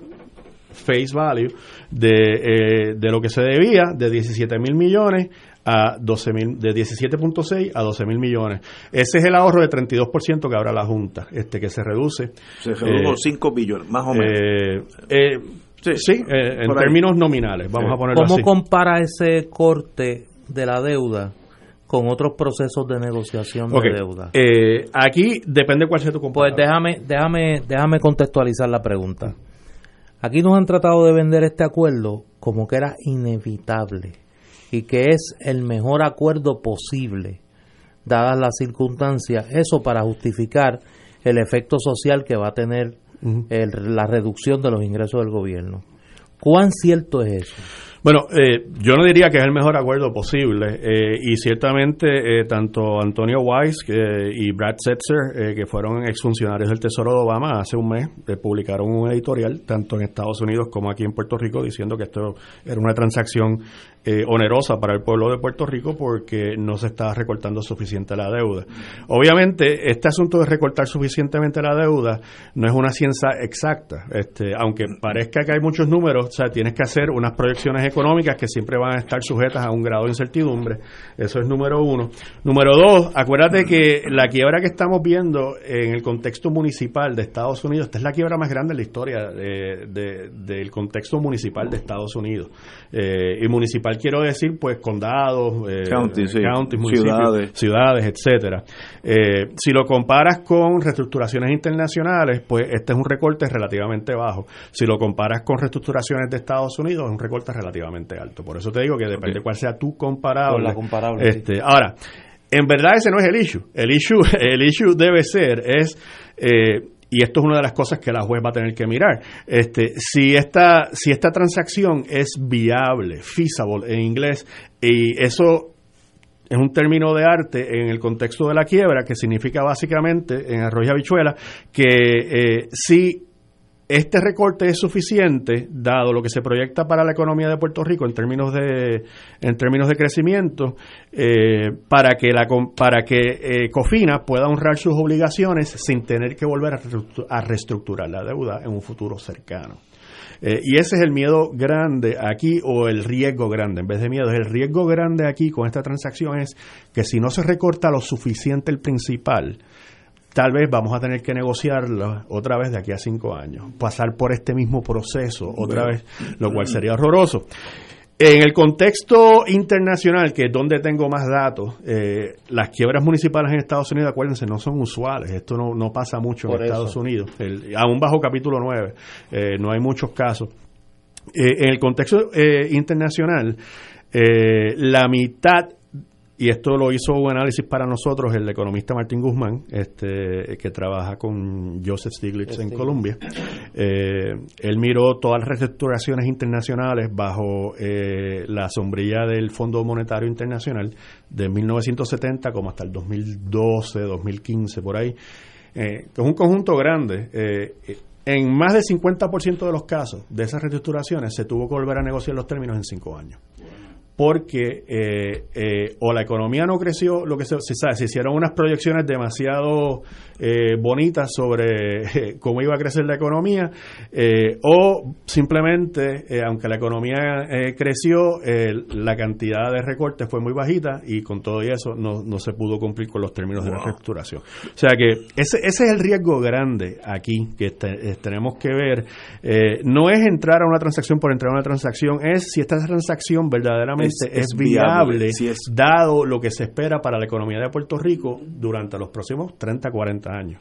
face value de, eh, de lo que se debía de 17 mil millones a 12 mil, de 17.6 a 12 mil millones. Ese es el ahorro de 32% que habrá la Junta, este que se reduce. Se redujo Eh, 5 billones, más o menos. eh, eh, Sí, sí, eh, en ahí. términos nominales, vamos Sí. a ponerlo ¿Cómo así. compara ese corte de la deuda con otros procesos de negociación de deuda? eh, aquí depende cuál sea tu Pues comparación. déjame, déjame, déjame contextualizar la pregunta. Aquí nos han tratado de vender este acuerdo como que era inevitable y que es el mejor acuerdo posible, dadas las circunstancias, eso para justificar el efecto social que va a tener el- la reducción de los ingresos del gobierno. ¿Cuán cierto es eso? Bueno, eh, yo no diría que es el mejor acuerdo posible eh, y ciertamente eh, tanto Antonio Weiss que- y Brad Setzer, eh, que fueron exfuncionarios del Tesoro de Obama hace un mes, eh, publicaron un editorial tanto en Estados Unidos como aquí en Puerto Rico diciendo que esto era una transacción eh, onerosa para el pueblo de Puerto Rico porque no se estaba recortando suficiente la deuda. Obviamente, este asunto de recortar suficientemente la deuda no es una ciencia exacta, este, aunque parezca que hay muchos números, o sea, tienes que hacer unas proyecciones económicas que siempre van a estar sujetas a un grado de incertidumbre. Eso es número uno. Número dos, acuérdate que la quiebra que estamos viendo en el contexto municipal de Estados Unidos, esta es la quiebra más grande en la historia de- de- del contexto municipal de Estados Unidos. Eh, y municipal quiero decir, pues, condados, eh, County, sí. counties, municipios, Ciudades. ciudades, etcétera. Eh, si lo comparas con reestructuraciones internacionales, pues este es un recorte relativamente bajo. Si lo comparas con reestructuraciones de Estados Unidos, es un recorte relativamente alto. Por eso te digo que depende Ok. cuál sea tu comparable. Con la comparable, Este, Ahora, en verdad ese no es el issue. El issue, el issue debe ser, es... eh, y esto es una de las cosas que la juez va a tener que mirar. Este, si esta, si esta transacción es viable, feasible en inglés, y eso es un término de arte en el contexto de la quiebra que significa básicamente en arroz y habichuela que eh, si este recorte es suficiente dado lo que se proyecta para la economía de Puerto Rico en términos de en términos de crecimiento eh, para que la para que eh, Cofina pueda honrar sus obligaciones sin tener que volver a reestructu- a reestructurar la deuda en un futuro cercano. Eh, y ese es el miedo grande aquí o el riesgo grande, en vez de miedo, el riesgo grande aquí con esta transacción es que si no se recorta lo suficiente el principal, tal vez vamos a tener que negociarlo otra vez de aquí a cinco años, pasar por este mismo proceso otra vez, lo cual sería horroroso. En el contexto internacional, que es donde tengo más datos, eh, las quiebras municipales en Estados Unidos, acuérdense, no son usuales. Esto no, no pasa mucho Por en eso. Estados Unidos. El- aún bajo capítulo 9, eh, no hay muchos casos. Eh, en el contexto eh, internacional, la mitad, y esto lo hizo un análisis para nosotros el economista Martín Guzmán, este, que trabaja con Joseph Stiglitz en. Colombia. Eh, él miró todas las reestructuraciones internacionales bajo eh, la sombrilla del Fondo Monetario Internacional de 1970 como hasta el 2012, 2015, por ahí. Eh, que es un conjunto grande. Eh, en más del 50% de los casos de esas reestructuraciones se tuvo que volver a negociar los términos en cinco años. Porque eh, eh, o la economía no creció, lo que se, se sabe, se hicieron unas proyecciones demasiado eh, bonitas sobre cómo iba a crecer la economía, eh, o simplemente, eh, aunque la economía eh, creció, la cantidad de recortes fue muy bajita y con todo y eso no, no se pudo cumplir con los términos de la reestructuración. O sea que ese, ese es el riesgo grande aquí que te- tenemos que ver. Eh, no es entrar a una transacción por entrar a una transacción, es si esta transacción verdaderamente Es- es, es viable, viable, si es- dado lo que se espera para la economía de Puerto Rico durante los próximos 30, 40 años.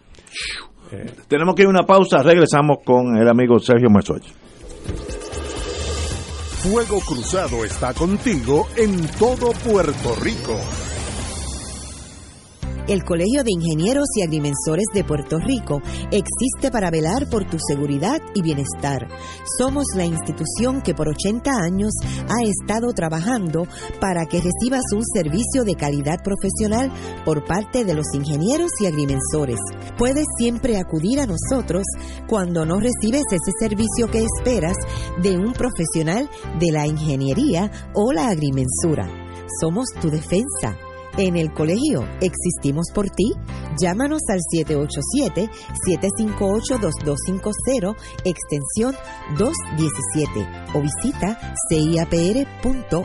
Eh, Tenemos que ir a una pausa, regresamos con el amigo Sergio Mazoch. Fuego Cruzado está contigo en todo Puerto Rico. El Colegio de Ingenieros y Agrimensores de Puerto Rico existe para velar por tu seguridad y bienestar. Somos la institución que por 80 años ha estado trabajando para que recibas un servicio de calidad profesional por parte de los ingenieros y agrimensores. Puedes siempre acudir a nosotros cuando no recibes ese servicio que esperas de un profesional de la ingeniería o la agrimensura. Somos tu defensa. En el colegio existimos por ti. Llámanos al 787-758-2250, extensión 217 o visita ciapr.org.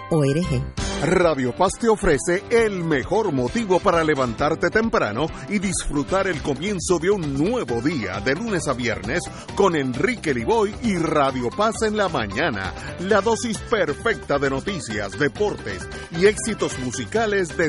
Radio Paz te ofrece el mejor motivo para levantarte temprano y disfrutar el comienzo de un nuevo día de lunes a viernes con Enrique Liboy y Radio Paz en la mañana. La dosis perfecta de noticias, deportes y éxitos musicales de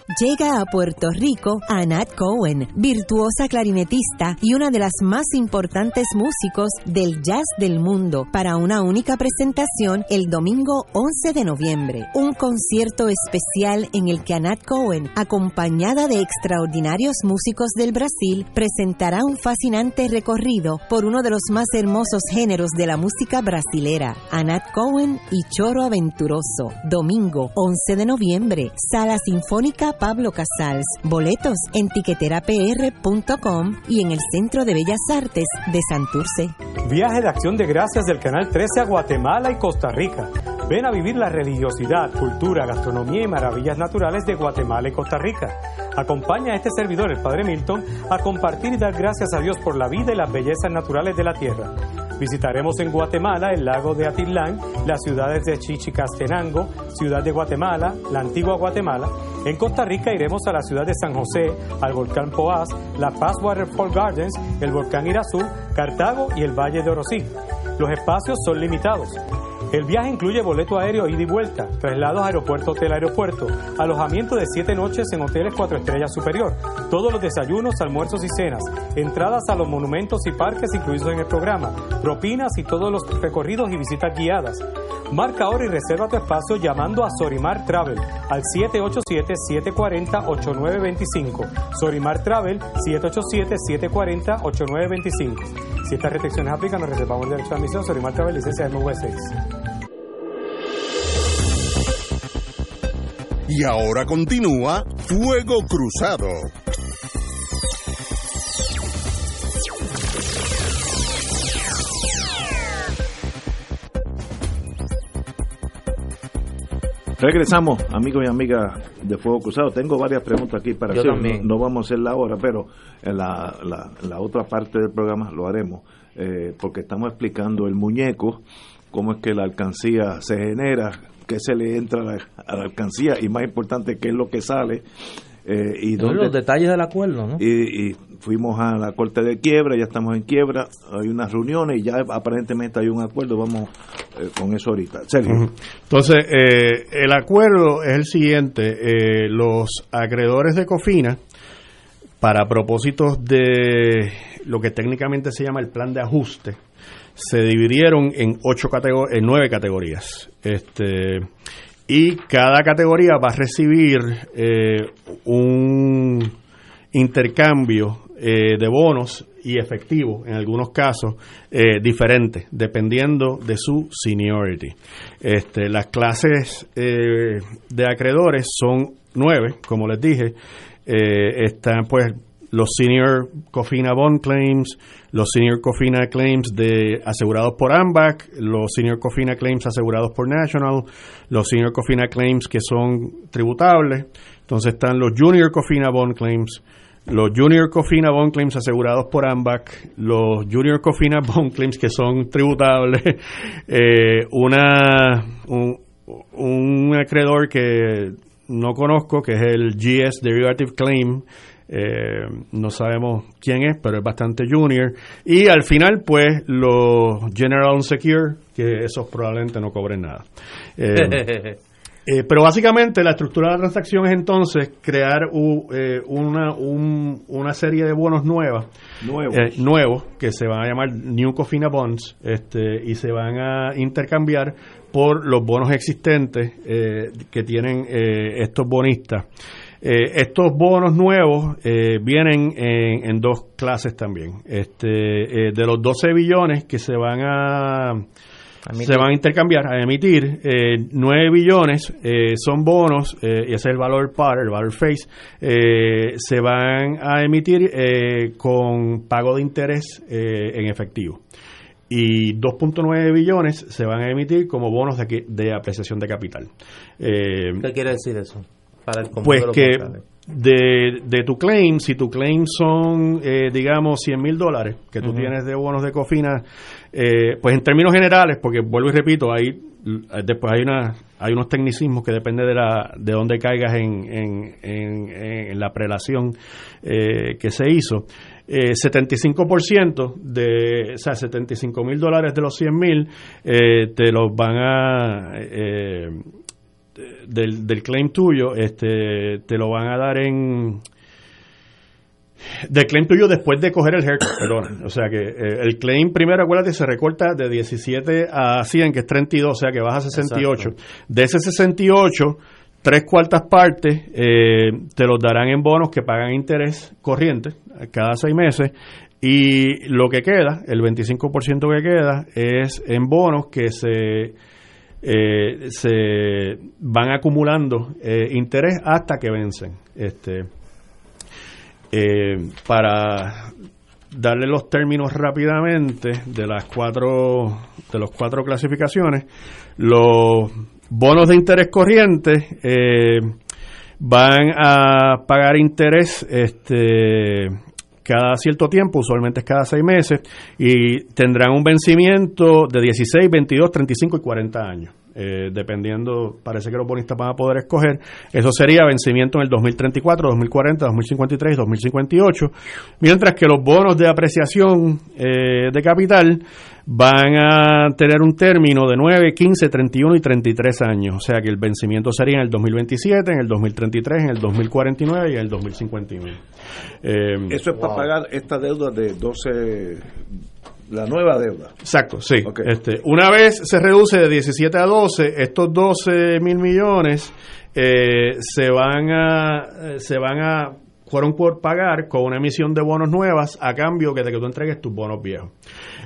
Llega a Puerto Rico Anat Cohen, virtuosa clarinetista y una de las más importantes músicos del jazz del mundo, para una única presentación el domingo 11 de noviembre. Un concierto especial en el que Anat Cohen, acompañada de extraordinarios músicos del Brasil, presentará un fascinante recorrido por uno de los más hermosos géneros de la música brasilera, Anat Cohen y Choro Aventuroso. Domingo 11 de noviembre, Sala Sinfónica Pablo Casals. Boletos en tiqueterapr.com y en el Centro de Bellas Artes de Santurce. Viaje de acción de gracias del Canal 13 a Guatemala y Costa Rica. Ven a vivir la religiosidad, cultura, gastronomía y maravillas naturales de Guatemala y Costa Rica. Acompaña a este servidor, el Padre Milton, a compartir y dar gracias a Dios por la vida y las bellezas naturales de la tierra. Visitaremos en Guatemala el lago de Atitlán, las ciudades de Chichicastenango, Ciudad de Guatemala, la antigua Guatemala. En Costa Rica iremos a la ciudad de San José, al volcán Poás, la Paz Waterfall Gardens, el volcán Irazú, Cartago y el Valle de Orosí. Los espacios son limitados. El viaje incluye boleto aéreo ida y vuelta, traslados aeropuerto-hotel aeropuerto, alojamiento de siete noches en hoteles cuatro estrellas superior, todos los desayunos, almuerzos y cenas, entradas a los monumentos y parques incluidos en el programa, propinas y todos los recorridos y visitas guiadas. Marca ahora y reserva tu espacio llamando a Sorimar Travel al 787-740-8925. Sorimar Travel 787-740-8925. Si estas restricciones aplican, nos reservamos el derecho de admisión. Sorimar Travel, licencia MV6. Y ahora continúa Fuego Cruzado. Regresamos, amigos y amigas de Fuego Cruzado. Tengo varias preguntas aquí para Yo hacer. No, no vamos a hacerla ahora, pero en la, la, la otra parte del programa lo haremos, eh, porque estamos explicando el muñeco, cómo es que la alcancía se genera, qué se le entra a la, a la alcancía y más importante, qué es lo que sale. eh, y Son dónde los detalles del acuerdo, ¿no? y, y fuimos a la corte de quiebra, ya estamos en quiebra, hay unas reuniones y ya aparentemente hay un acuerdo, vamos eh, con eso ahorita. Sergio. Entonces, eh, el acuerdo es el siguiente. eh, los acreedores de Cofina, para propósitos de lo que técnicamente se llama el plan de ajuste, se dividieron en ocho en nueve categorías. Este, y cada categoría va a recibir eh, un intercambio eh, de bonos y efectivo, en algunos casos, eh, diferentes, dependiendo de su seniority. Este, las clases de acreedores son nueve, como les dije. Están pues los senior Cofina Bond Claims, los senior Cofina Claims de asegurados por AMBAC, los senior Cofina Claims asegurados por National, los senior Cofina Claims que son tributables. Entonces están los junior Cofina Bond Claims, los Junior Cofina Bond Claims asegurados por AMBAC, los Junior Cofina Bond Claims que son tributables, eh, una un, un acreedor que no conozco, que es el GS Derivative Claim, eh, no sabemos quién es, pero es bastante junior. Y al final, pues, los General Unsecure, que esos probablemente no cobren nada. Eh, eh, pero básicamente la estructura de la transacción es entonces crear u- eh, una, un- una serie de bonos nuevas, Nuevos. eh, nuevos que se van a llamar New Cofina Bonds este, y se van a intercambiar por los bonos existentes eh, que tienen eh, estos bonistas. Eh, estos bonos nuevos eh, vienen en, en dos clases también. Este, eh, de los 12 billones que se van a se van a intercambiar, a emitir, eh, 9 billones eh, son bonos, eh, y ese es el valor par, el valor face, eh, se van a emitir eh, con pago de interés eh, en efectivo. Y 2.9 billones se van a emitir como bonos de, aquí- de apreciación de capital. Eh, ¿Qué quiere decir eso? Para el pues que de, de tu claim, si tu claim son, eh, digamos, 100 mil dólares que tú Ujú. tienes de bonos de cofina, eh, pues en términos generales, porque vuelvo y repito, hay después hay una hay unos tecnicismos que depende de la de dónde caigas en, en, en, en la prelación eh, que se hizo. Eh, 75% de, o sea, 75 mil dólares de los 100 mil eh, te los van a, eh, del, del claim tuyo, este, te lo van a dar en del claim tuyo después de coger el haircut, perdona. O sea que eh, el claim primero, acuérdate, se recorta de 17 a 100, que es 32, o sea que vas a 68. Exacto. De ese 68, tres cuartas partes eh, te los darán en bonos que pagan interés corriente cada seis meses. Y lo que queda, el 25% que queda, es en bonos que se eh, se van acumulando eh, interés hasta que vencen. Este, eh, para darle los términos rápidamente de las cuatro de los cuatro clasificaciones, los bonos de interés corriente eh, van a pagar interés este cada cierto tiempo, usualmente es cada seis meses, y tendrán un vencimiento de 16, 22, 35 y 40 años. Eh, dependiendo, parece que los bonistas van a poder escoger. Eso sería vencimiento en el 2034, 2040, 2053, 2058, mientras que los bonos de apreciación eh, de capital van a tener un término de 9, 15, 31 y 33 años. O sea que el vencimiento sería en el 2027, en el 2033, en el 2049 y en el 2051. Eh, Eso es para pagar esta deuda de 12, la nueva deuda. Exacto, sí. Este, una vez se reduce de 17 a 12, estos 12 mil millones eh, se van a eh, se van a fueron por pagar con una emisión de bonos nuevas a cambio de que tú entregues tus bonos viejos.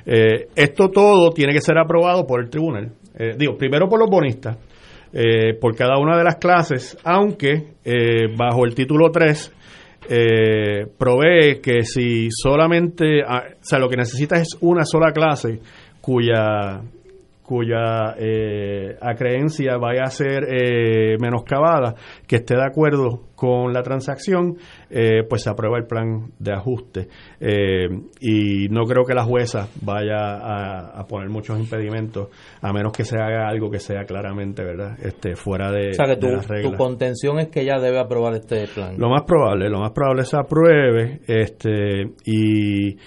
Eh, esto todo tiene que ser aprobado por el tribunal. Eh, digo, primero por los bonistas, por cada una de las clases, aunque bajo el título 3 eh, provee que si solamente, ah, o sea, lo que necesitas es una sola clase cuya cuya eh, acreencia vaya a ser eh, menoscabada, que esté de acuerdo con la transacción, eh, pues se aprueba el plan de ajuste. Eh, y no creo que la jueza vaya a, a poner muchos impedimentos, a menos que se haga algo que sea claramente, ¿verdad?, este, fuera de, O sea que de tu, las reglas. tu contención es que ella debe aprobar este plan. Lo más probable, lo más probable se apruebe, este, y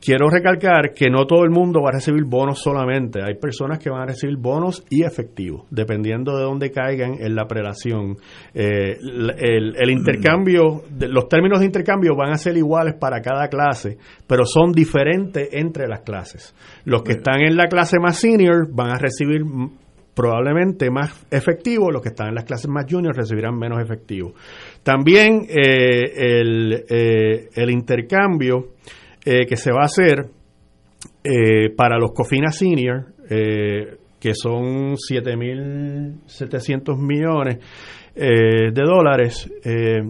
quiero recalcar que no todo el mundo va a recibir bonos solamente. Hay personas que van a recibir bonos y efectivo, dependiendo de dónde caigan en la prelación. Eh, el, el- el intercambio, los términos de intercambio van a ser iguales para cada clase, pero son diferentes entre las clases. Los que están en la clase más senior van a recibir probablemente más efectivo, los que están en las clases más junior recibirán menos efectivo. También eh, el, eh, el intercambio eh, que se va a hacer eh, para los Cofina Senior, eh, que son 7.700 millones eh, de dólares, eh,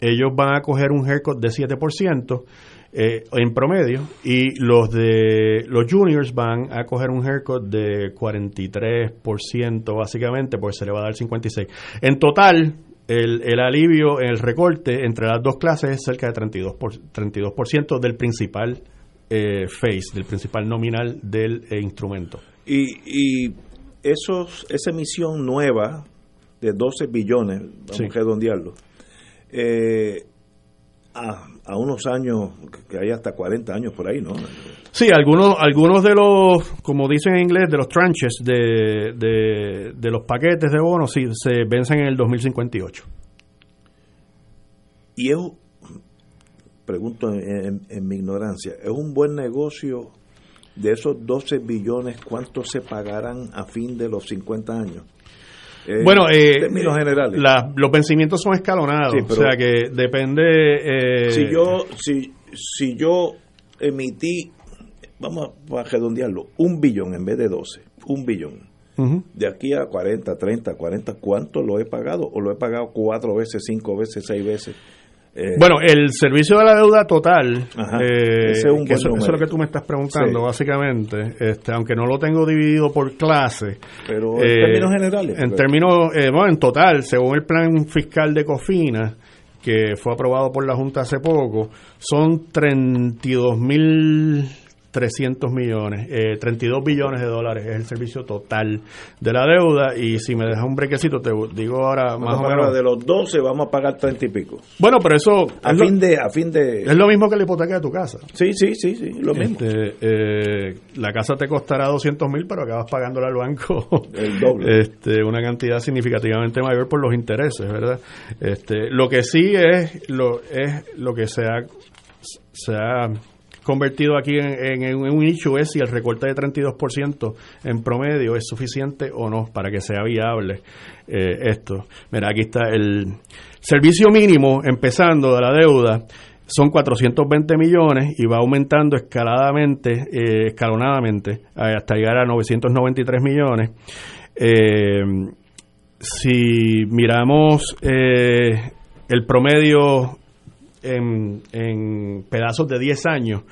ellos van a coger un haircut de 7% eh, en promedio y los de los juniors van a coger un haircut de 43% básicamente, pues se le va a dar 56. En total, el, el alivio en el recorte entre las dos clases es cerca de 32%, por, 32% del principal eh, face, del principal nominal del eh, instrumento. Y, y esos, esa emisión nueva de 12 billones, vamos Sí. a redondearlo, eh, a, a unos años, que hay hasta 40 años por ahí, ¿no? Sí, algunos, algunos de los, como dicen en inglés, de los tranches de, de, de los paquetes de bonos, sí, se vencen en el 2058. Y es, pregunto en, en- en mi ignorancia, ¿es un buen negocio de esos 12 billones, cuántos se pagarán a fin de los 50 años? Eh, bueno, eh, términos generales. la- los vencimientos son escalonados, Sí, o sea que depende... eh, si yo si, si yo emití vamos a redondearlo un billón en vez de 12 un billón de aquí a 40 30 40 ¿cuánto lo he pagado? o lo he pagado cuatro veces cinco veces seis veces Eh, Bueno, el servicio de la deuda total, Ajá, eh, ese es un que eso, eso es lo que tú me estás preguntando, Sí. básicamente, este, aunque no lo tengo dividido por clase. Pero en términos generales, En porque- términos, eh, bueno, en total, según el plan fiscal de Cofina, que fue aprobado por la Junta hace poco, son 32 mil 300 millones, eh, 32 billones de dólares es el servicio total de la deuda y si me dejas un brequecito te digo ahora más o menos de los 12 vamos a pagar 30 y pico bueno pero eso a es lo- fin de a fin de es lo mismo que la hipoteca de tu casa. sí sí sí sí lo mismo Este, eh, la casa te costará 200 mil, pero acabas pagándole al banco El doble. este, una cantidad significativamente mayor por los intereses, ¿verdad? Este, lo que sí es lo, es lo que se ha, se ha convertido aquí en, en un issue es si el recorte de 32% en promedio es suficiente o no para que sea viable eh, esto. Mira, aquí está el servicio mínimo empezando de la deuda son 420 millones y va aumentando escaladamente, eh, escalonadamente eh, hasta llegar a 993 millones. Si miramos el promedio en, en pedazos de 10 años,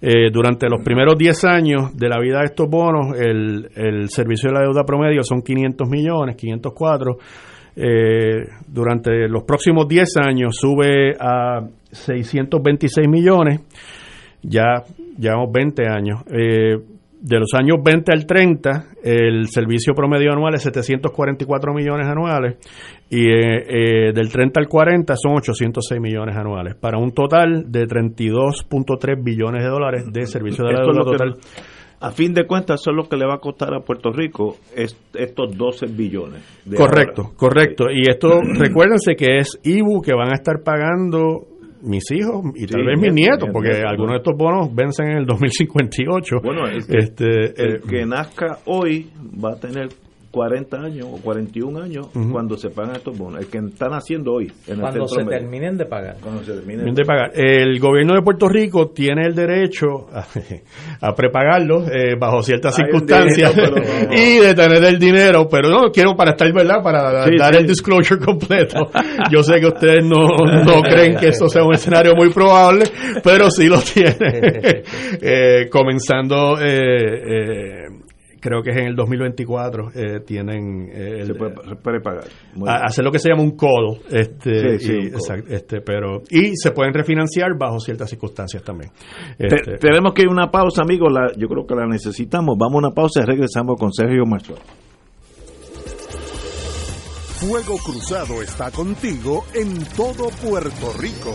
eh, durante los primeros 10 años de la vida de estos bonos, el, el servicio de la deuda promedio son 500 millones, 504. Eh, durante los próximos 10 años sube a 626 millones, ya llevamos 20 años. Eh, de los años 20 al 30, el servicio promedio anual es 744 millones anuales y eh, eh, del 30 al 40 son 806 millones anuales, para un total de 32.3 billones de dólares de servicio de la deuda total. a fin de cuentas eso es lo que le va a costar a Puerto Rico es- estos 12 billones de Correcto, ahora. correcto. Y esto, recuérdense que es IBU que van a estar pagando mis hijos y tal Sí, vez mis nietos, porque algunos ¿no? de estos bonos vencen en el 2058. Bueno, el este, el eh, que nazca hoy va a tener 40 años o 41 años Ujú. cuando se pagan estos bonos. El que están haciendo hoy en Cuando el se medio. terminen de pagar. Cuando se termine. Bien de pagar. El gobierno de Puerto Rico tiene el derecho a, a prepagarlo eh, bajo ciertas Hay circunstancias pero y de tener el dinero, pero no quiero para estar, ¿verdad? Para Sí, dar sí. el disclosure completo. Yo sé que ustedes no, no creen que eso sea un escenario muy probable, pero sí lo tiene. Eh, comenzando eh, eh, creo que es en el 2024, eh, tienen eh, el- Se puede, se puede pagar. A- hacer lo que se llama un codo, este, Sí, sí, y, un codo. exact- este, pero y se pueden refinanciar bajo ciertas circunstancias también. Te- Este, tenemos que ir a una pausa, amigos. La, yo creo que la necesitamos. Vamos a una pausa y regresamos con Sergio Marzuel. Fuego Cruzado está contigo en todo Puerto Rico.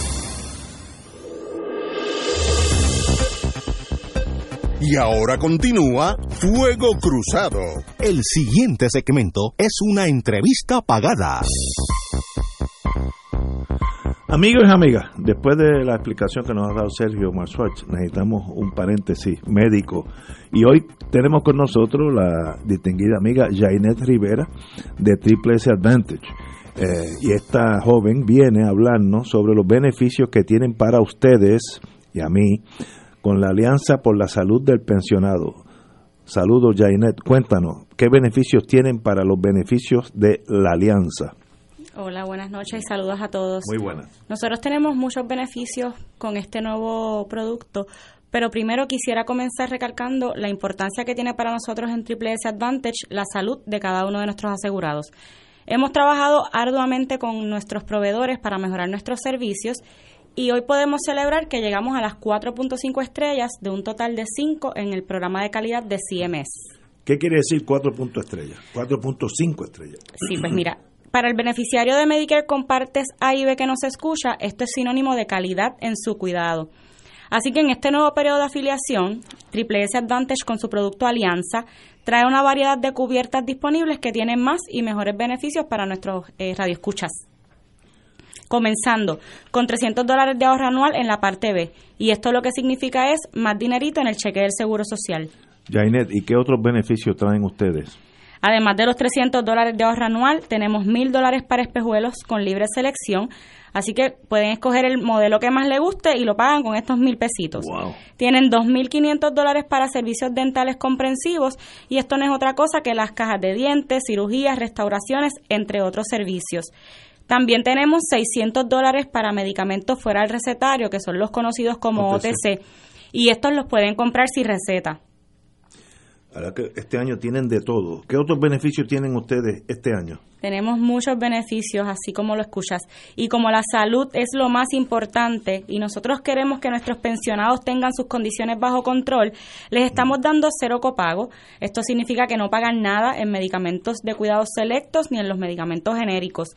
Y ahora continúa Fuego Cruzado. El siguiente segmento es una entrevista pagada. Amigos y amigas, después de la explicación que nos ha dado Sergio Marzuach, necesitamos un paréntesis médico. Y hoy tenemos con nosotros la distinguida amiga Jainet Rivera de Triple S Advantage. Eh, y esta joven viene a hablarnos sobre los beneficios que tienen para ustedes y a mí con la Alianza por la Salud del Pensionado. Saludos, Jainet. Cuéntanos, ¿qué beneficios tienen para los beneficios de la Alianza? Hola, buenas noches y saludos a todos. Muy buenas. Nosotros tenemos muchos beneficios con este nuevo producto, pero primero quisiera comenzar recalcando la importancia que tiene para nosotros en Triple S Advantage la salud de cada uno de nuestros asegurados. Hemos trabajado arduamente con nuestros proveedores para mejorar nuestros servicios y hoy podemos celebrar que llegamos a las 4.5 estrellas de un total de 5 en el programa de calidad de CMS. ¿Qué quiere decir 4 puntos estrellas? 4.5 estrellas. Sí, pues mira, para el beneficiario de Medicare con partes A y B que nos escucha, esto es sinónimo de calidad en su cuidado. Así que en este nuevo periodo de afiliación, Triple S Advantage con su producto Alianza trae una variedad de cubiertas disponibles que tienen más y mejores beneficios para nuestros eh, radioescuchas. Comenzando con 300 dólares de ahorro anual en la parte B. Y esto lo que significa es más dinerito en el cheque del Seguro Social. Jainet, ¿y qué otros beneficios traen ustedes? Además de los 300 dólares de ahorro anual, tenemos 1000 dólares para espejuelos con libre selección. Así que pueden escoger el modelo que más les guste y lo pagan con estos mil pesitos. Wow. Tienen 2.500 dólares para servicios dentales comprensivos y esto no es otra cosa que las cajas de dientes, cirugías, restauraciones, entre otros servicios. También tenemos 600 dólares para medicamentos fuera del recetario, que son los conocidos como OTC. OTC, y estos los pueden comprar sin receta. Ahora que este año tienen de todo. ¿Qué otros beneficios tienen ustedes este año? Tenemos muchos beneficios, así como lo escuchas. Y como la salud es lo más importante y nosotros queremos que nuestros pensionados tengan sus condiciones bajo control, les estamos dando cero copago. Esto significa que no pagan nada en medicamentos de cuidados selectos ni en los medicamentos genéricos.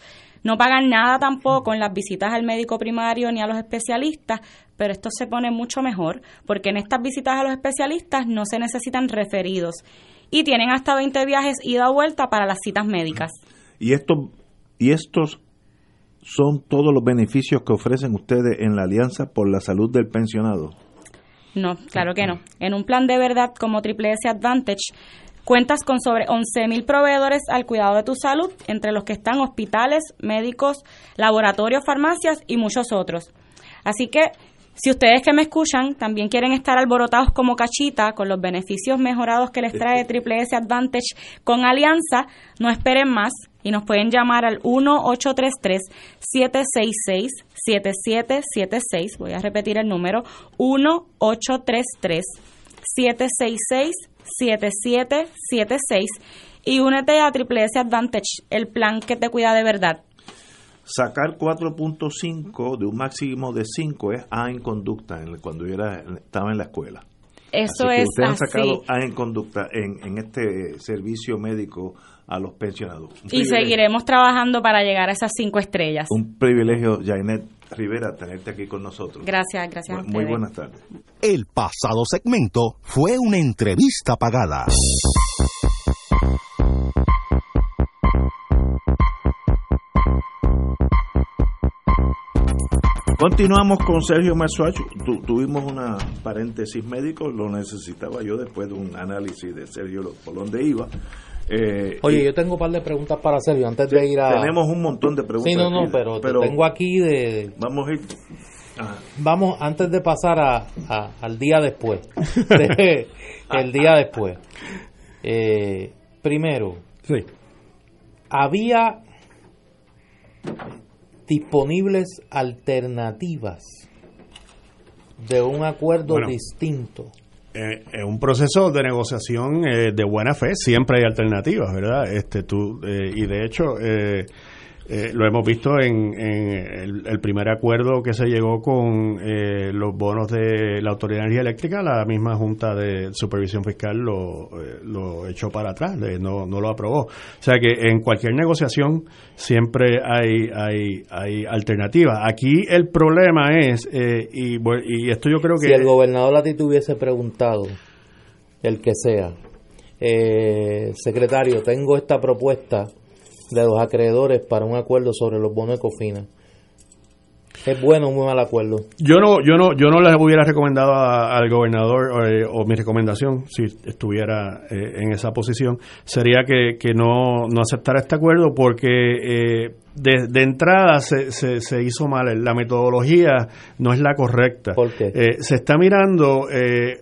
No pagan nada tampoco en las visitas al médico primario ni a los especialistas, pero esto se pone mucho mejor porque en estas visitas a los especialistas no se necesitan referidos y tienen hasta 20 viajes ida o vuelta para las citas médicas. Y estos, y estos son todos los beneficios que ofrecen ustedes en la Alianza por la Salud del Pensionado. No, claro que no. En un plan de verdad como Triple S Advantage, cuentas con sobre 11.000 proveedores al cuidado de tu salud, entre los que están hospitales, médicos, laboratorios, farmacias y muchos otros. Así que si ustedes que me escuchan también quieren estar alborotados como cachita con los beneficios mejorados que les trae Triple S Advantage con Alianza, no esperen más y nos pueden llamar al 1-833-766-7776. Voy a repetir el número 1-833-766-7776 y únete a Triple S Advantage, el plan que te cuida de verdad. Sacar 4.5 de un máximo de 5 es A en conducta en- cuando yo era, estaba en la escuela. Eso Así que es ustedes han sacado A en conducta en, en este servicio médico a los pensionados. Un Y privilegio. seguiremos trabajando para llegar a esas cinco estrellas. Un privilegio, Jainet Rivera, tenerte aquí con nosotros. Gracias, gracias. a Muy buenas tardes. El pasado segmento fue una entrevista pagada. Continuamos con Sergio Marzuacho. Tu- tuvimos una paréntesis médico, lo necesitaba yo después de un análisis de Sergio por dónde iba. Eh, Oye, y yo tengo un par de preguntas para Sergio antes de ir a... tenemos un montón de preguntas. Sí, no, no, aquí, pero, te tengo aquí de... Vamos a ir. Ajá. Vamos, antes de pasar a, a- al día después. de- el día después. Eh, primero, Sí. había disponibles alternativas de un acuerdo Bueno. distinto. Eh, un proceso de negociación eh, de buena fe siempre hay alternativas, ¿verdad? Este, tú, eh, y de hecho, eh, lo hemos visto en, en el, primer acuerdo que se llegó con eh, los bonos de la Autoridad de Energía Eléctrica, la misma Junta de Supervisión Fiscal lo, eh, lo echó para atrás, no, no lo aprobó. O sea que en cualquier negociación siempre hay, hay, hay alternativas. Aquí el problema es, eh, y, y esto yo creo que... Si el gobernador a ti te hubiese preguntado, el que sea, eh, secretario, tengo esta propuesta de los acreedores para un acuerdo sobre los bonos de cofina. ¿Es bueno o muy mal acuerdo? Yo no, yo no, yo no les hubiera recomendado a- al gobernador eh, o mi recomendación, si estuviera eh, en esa posición, sería que, que no, no aceptara este acuerdo porque eh, de, de entrada se, se, se hizo mal. La metodología no es la correcta. ¿Por qué? Se está mirando eh,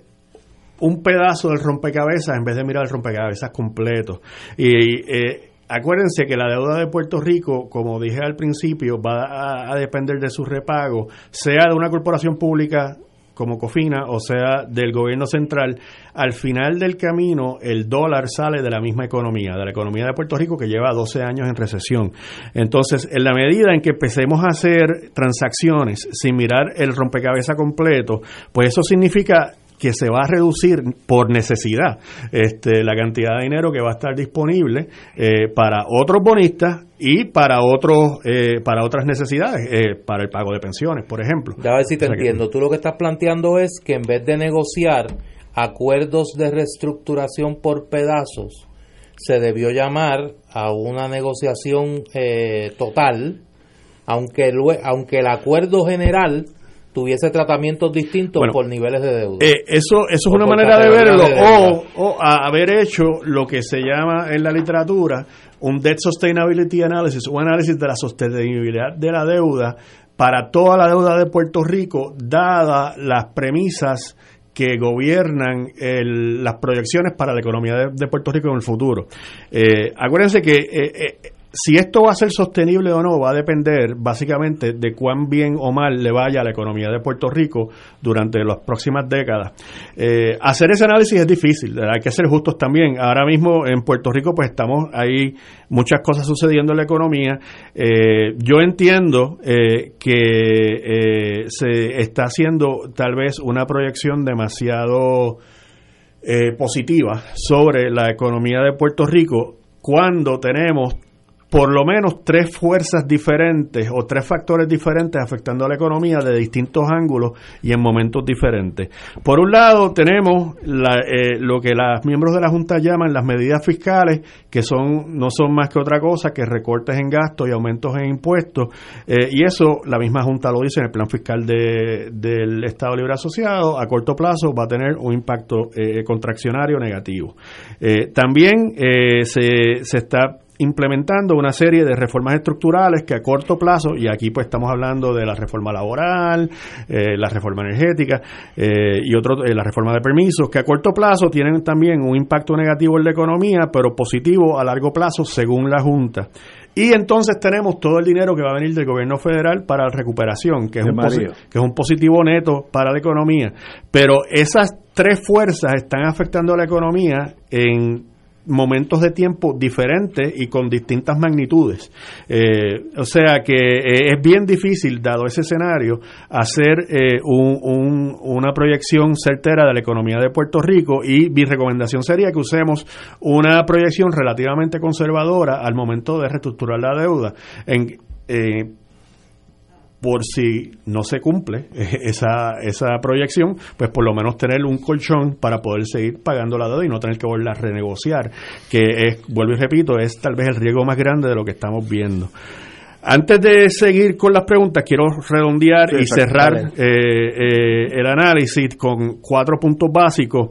un pedazo del rompecabezas en vez de mirar el rompecabezas completo. Y eh, acuérdense que la deuda de Puerto Rico, como dije al principio, va a, depender de su repago, sea de una corporación pública como Cofina o sea del gobierno central, al final del camino el dólar sale de la misma economía, de la economía de Puerto Rico que lleva 12 años en recesión. Entonces, en la medida en que empecemos a hacer transacciones sin mirar el rompecabezas completo, pues eso significa que se va a reducir por necesidad este, la cantidad de dinero que va a estar disponible eh, para otros bonistas y para otros eh, para otras necesidades eh, para el pago de pensiones por ejemplo Ya a ver si te O sea que- entiendo. Tú lo que estás planteando es que en vez de negociar acuerdos de reestructuración por pedazos, se debió llamar a una negociación eh, total, aunque, aunque el acuerdo general tuviese tratamientos distintos Bueno, por niveles de deuda. Eh, eso, eso es una manera de verlo, de o, o a haber hecho lo que se llama en la literatura un Debt Sustainability Analysis, un análisis de la sostenibilidad de la deuda para toda la deuda de Puerto Rico, dadas las premisas que gobiernan el- las proyecciones para la economía de, de Puerto Rico en el futuro. Eh, acuérdense que eh, eh, si esto va a ser sostenible o no va a depender básicamente de cuán bien o mal le vaya a la economía de Puerto Rico durante las próximas décadas. Eh, hacer ese análisis es difícil, hay que ser justos también. Ahora mismo en Puerto Rico pues estamos ahí muchas cosas sucediendo en la economía. Eh, yo entiendo eh, que se está haciendo tal vez una proyección demasiado positiva sobre la economía de Puerto Rico cuando tenemos por lo menos tres fuerzas diferentes o tres factores diferentes afectando a la economía de distintos ángulos y en momentos diferentes. Por un lado, tenemos eh, lo que los miembros de la Junta llaman las medidas fiscales, que son no son más que otra cosa que recortes en gastos y aumentos en impuestos, eh, y eso la misma Junta lo dice en el plan fiscal del Estado Libre Asociado, a corto plazo va a tener un impacto eh, contraccionario negativo. también se, se está implementando una serie de reformas estructurales que a corto plazo, y aquí pues estamos hablando de la reforma laboral, eh, la reforma energética eh, y otro, eh, la reforma de permisos, que a corto plazo tienen también un impacto negativo en la economía, pero positivo a largo plazo según la Junta. Y entonces tenemos todo el dinero que va a venir del gobierno federal para la recuperación, que es, un, que es un positivo neto para la economía. Pero esas tres fuerzas están afectando a la economía en momentos de tiempo diferentes y con distintas magnitudes. Eh, o sea que eh, es bien difícil, dado ese escenario, hacer eh, una proyección certera de la economía de Puerto Rico y mi recomendación sería que usemos una proyección relativamente conservadora al momento de reestructurar la deuda. En, por si no se cumple esa, esa proyección, pues por lo menos tener un colchón para poder seguir pagando la deuda y no tener que volver a renegociar, que es, vuelvo y repito, es tal vez el riesgo más grande de lo que estamos viendo. Antes de seguir con las preguntas, quiero redondear y cerrar eh, eh, el análisis con cuatro puntos básicos.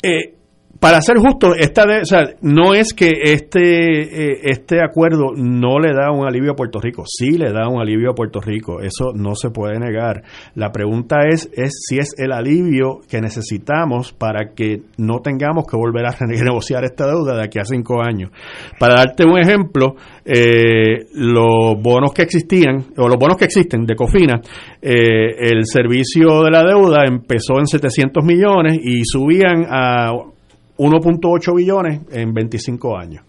Eh, para ser justo, esta o sea, no es que este, eh, este acuerdo no le da un alivio a Puerto Rico, sí le da un alivio a Puerto Rico, eso no se puede negar. La pregunta es, es si es el alivio que necesitamos para que no tengamos que volver a renegociar esta deuda de aquí a cinco años. Para darte un ejemplo, eh, los bonos que existían, o los bonos que existen de Cofina, eh, el servicio de la deuda empezó en 700 millones y subían a 1.8 billones en 25 años.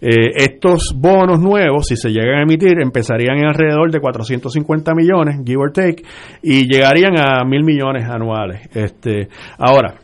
Eh, estos bonos nuevos, si se llegan a emitir, empezarían en alrededor de 450 millones, give or take, y llegarían a mil millones anuales. Este, ahora,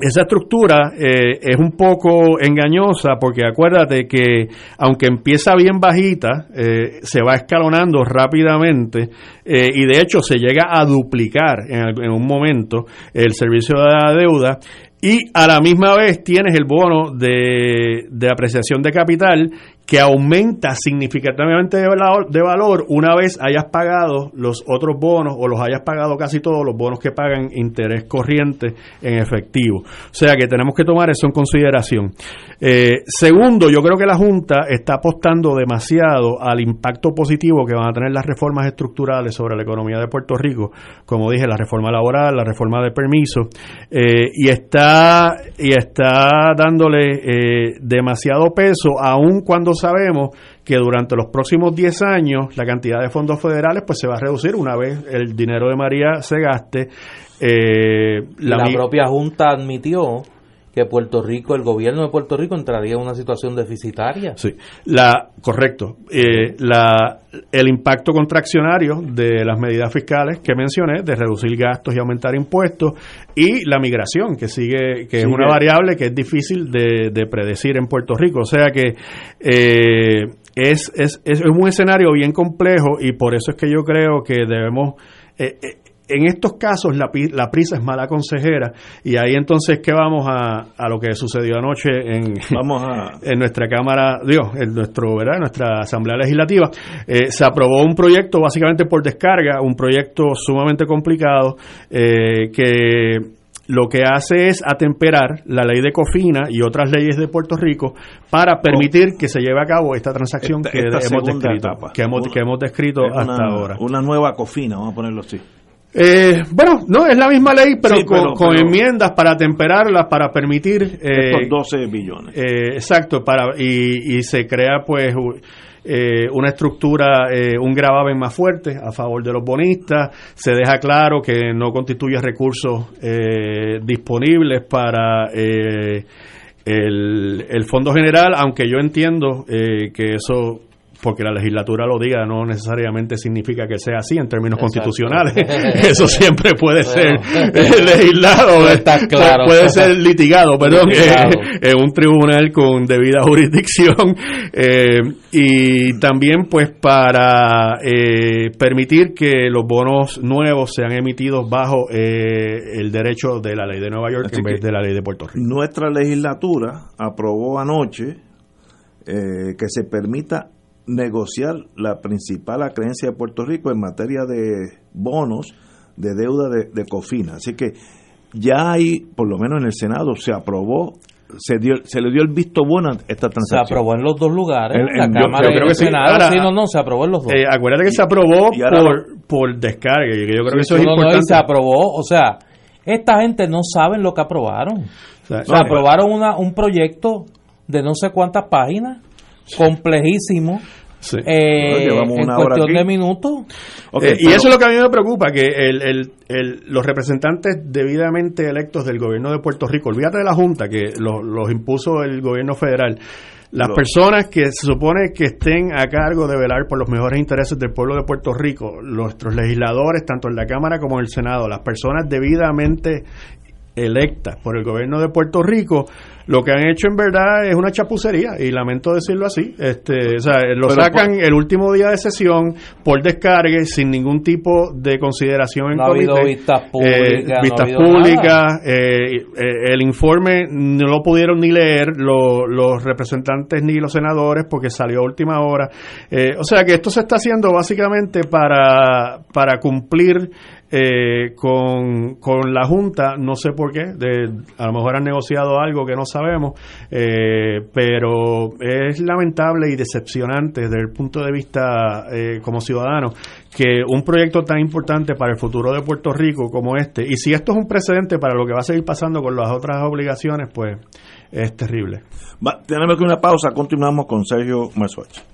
esa estructura eh, es un poco engañosa porque acuérdate que aunque empieza bien bajita, eh, se va escalonando rápidamente y de hecho se llega a duplicar en, en, un momento el servicio de la deuda y a la misma vez tienes el bono de, de apreciación de capital que aumenta significativamente de valor, de valor, una vez hayas pagado los otros bonos o los hayas pagado casi todos los bonos que pagan interés corriente en efectivo. O sea que tenemos que tomar eso en consideración. Eh, segundo, yo creo que la Junta está apostando demasiado al impacto positivo que van a tener las reformas estructurales sobre la economía de Puerto Rico, como dije, la reforma laboral, la reforma de permiso, eh, y está y está dándole eh, demasiado peso, aun cuando sabemos que durante los próximos 10 años la cantidad de fondos federales pues se va a reducir una vez el dinero de María se gaste. Eh, la, propia Junta admitió que Puerto Rico, el gobierno de Puerto Rico entraría en una situación deficitaria. Sí, la, correcto. Eh, la, el impacto contraccionario de las medidas fiscales que mencioné, de reducir gastos y aumentar impuestos, y la migración, que sigue, que es una variable que es difícil de, de, predecir en Puerto Rico. O sea que eh, es, es, es un escenario bien complejo y por eso es que yo creo que debemos... Eh, eh en estos casos la, la, prisa es mala consejera y ahí entonces que vamos a, a lo que sucedió anoche en, vamos en nuestra Cámara, Dios, en nuestro, ¿verdad? nuestra Asamblea Legislativa, eh, se aprobó un proyecto básicamente por descarga, un proyecto sumamente complicado eh, que lo que hace es atemperar la ley de COFINA y otras leyes de Puerto Rico para permitir que se lleve a cabo esta transacción que, hemos descrito, que, hemos, que hemos descrito hasta ahora. Una nueva COFINA, vamos a ponerlo así. Eh, bueno, no, es la misma ley, pero, Sí, con, pero- con pero- enmiendas para temperarlas, para permitir... eh, Estos 12 billones. eh, exacto, para y, y se crea pues eh, una estructura, eh, un gravamen más fuerte a favor de los bonistas, se deja claro que no constituye recursos eh, disponibles para eh, el, el Fondo General, aunque yo entiendo eh, que eso porque la legislatura lo diga no necesariamente significa que sea así en términos Exacto. constitucionales. Eso siempre puede ser Bueno. eh, legislado, Puede eh, estar claro. puede ser litigado, perdón, Litigado. eh, en un tribunal con debida jurisdicción eh, y también pues para eh, permitir que los bonos nuevos sean emitidos bajo eh, el derecho de la ley de Nueva York Así en vez de la ley de Puerto Rico. Nuestra legislatura aprobó anoche eh, que se permita negociar la principal acreencia de Puerto Rico en materia de bonos de deuda de, de COFINA. Así que ya hay, por lo menos en el Senado, se aprobó, se, dio, se le dio el visto bueno a esta Se transacción. aprobó en los dos lugares, En- la en- Cámara yo y creo el sí. Senado. Ahora, sí, no, no, se aprobó en los dos. Eh, acuérdate que se aprobó Y ahora por, por descarga, yo creo que eso es No, no, y importante. se aprobó, o sea, esta gente no saben lo que aprobaron. O sea, O sea, no, aprobaron una, un proyecto de no sé cuántas páginas, complejísimo, sí. eh, llevamos en una hora cuestión aquí. de minutos. Eh, y eso es lo que a mí me preocupa, que el, el- el- los representantes debidamente electos del gobierno de Puerto Rico, olvídate de la Junta, que lo- los impuso el gobierno federal, las personas que se supone que estén a cargo de velar por los mejores intereses del pueblo de Puerto Rico, nuestros legisladores, tanto en la Cámara como en el Senado, las personas debidamente electas por el gobierno de Puerto Rico, lo que han hecho en verdad es una chapucería y lamento decirlo así. Este, o sea, lo Pero sacan por- el último día de sesión por descargue sin ningún tipo de consideración en No ha habido comité. vistas Eh, públicas, no ha vistas habido públicas, eh, eh, el informe no lo pudieron ni leer lo- los representantes ni los senadores porque salió a última hora. Eh, o sea que esto se está haciendo básicamente para, para cumplir eh, con, con la Junta, no sé por qué, de, a lo mejor han negociado algo que no sabemos, eh, pero es lamentable y decepcionante desde el punto de vista eh, como ciudadano que un proyecto tan importante para el futuro de Puerto Rico como este, y si esto es un precedente para lo que va a seguir pasando con las otras obligaciones, pues es terrible. Tenemos que una pausa, continuamos con Sergio Marzuach.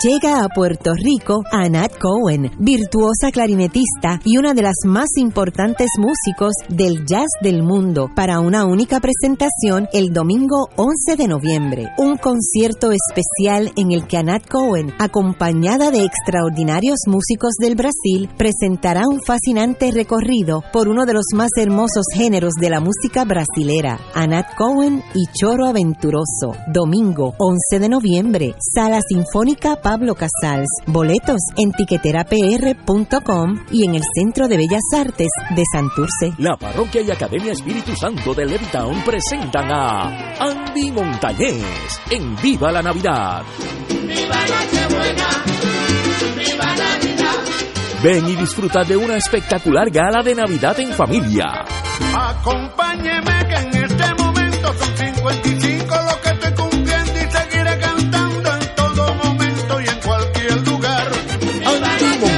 Llega a Puerto Rico Anat Cohen, virtuosa clarinetista y una de las más importantes músicos del jazz del mundo, para una única presentación el domingo 11 de noviembre. Un concierto especial en el que Anat Cohen, acompañada de extraordinarios músicos del Brasil, presentará un fascinante recorrido por uno de los más hermosos géneros de la música brasilera, Anat Cohen y Choro Aventuroso. Domingo 11 de noviembre, Sala Sinfónica Pablo Casals. Boletos en tiqueterapr.com y en el Centro de Bellas Artes de Santurce. La Parroquia y Academia Espíritu Santo de Levittown presentan a Andy Montañez en Viva la Navidad. Ven y disfruta de una espectacular gala de Navidad en familia. Acompáñeme que en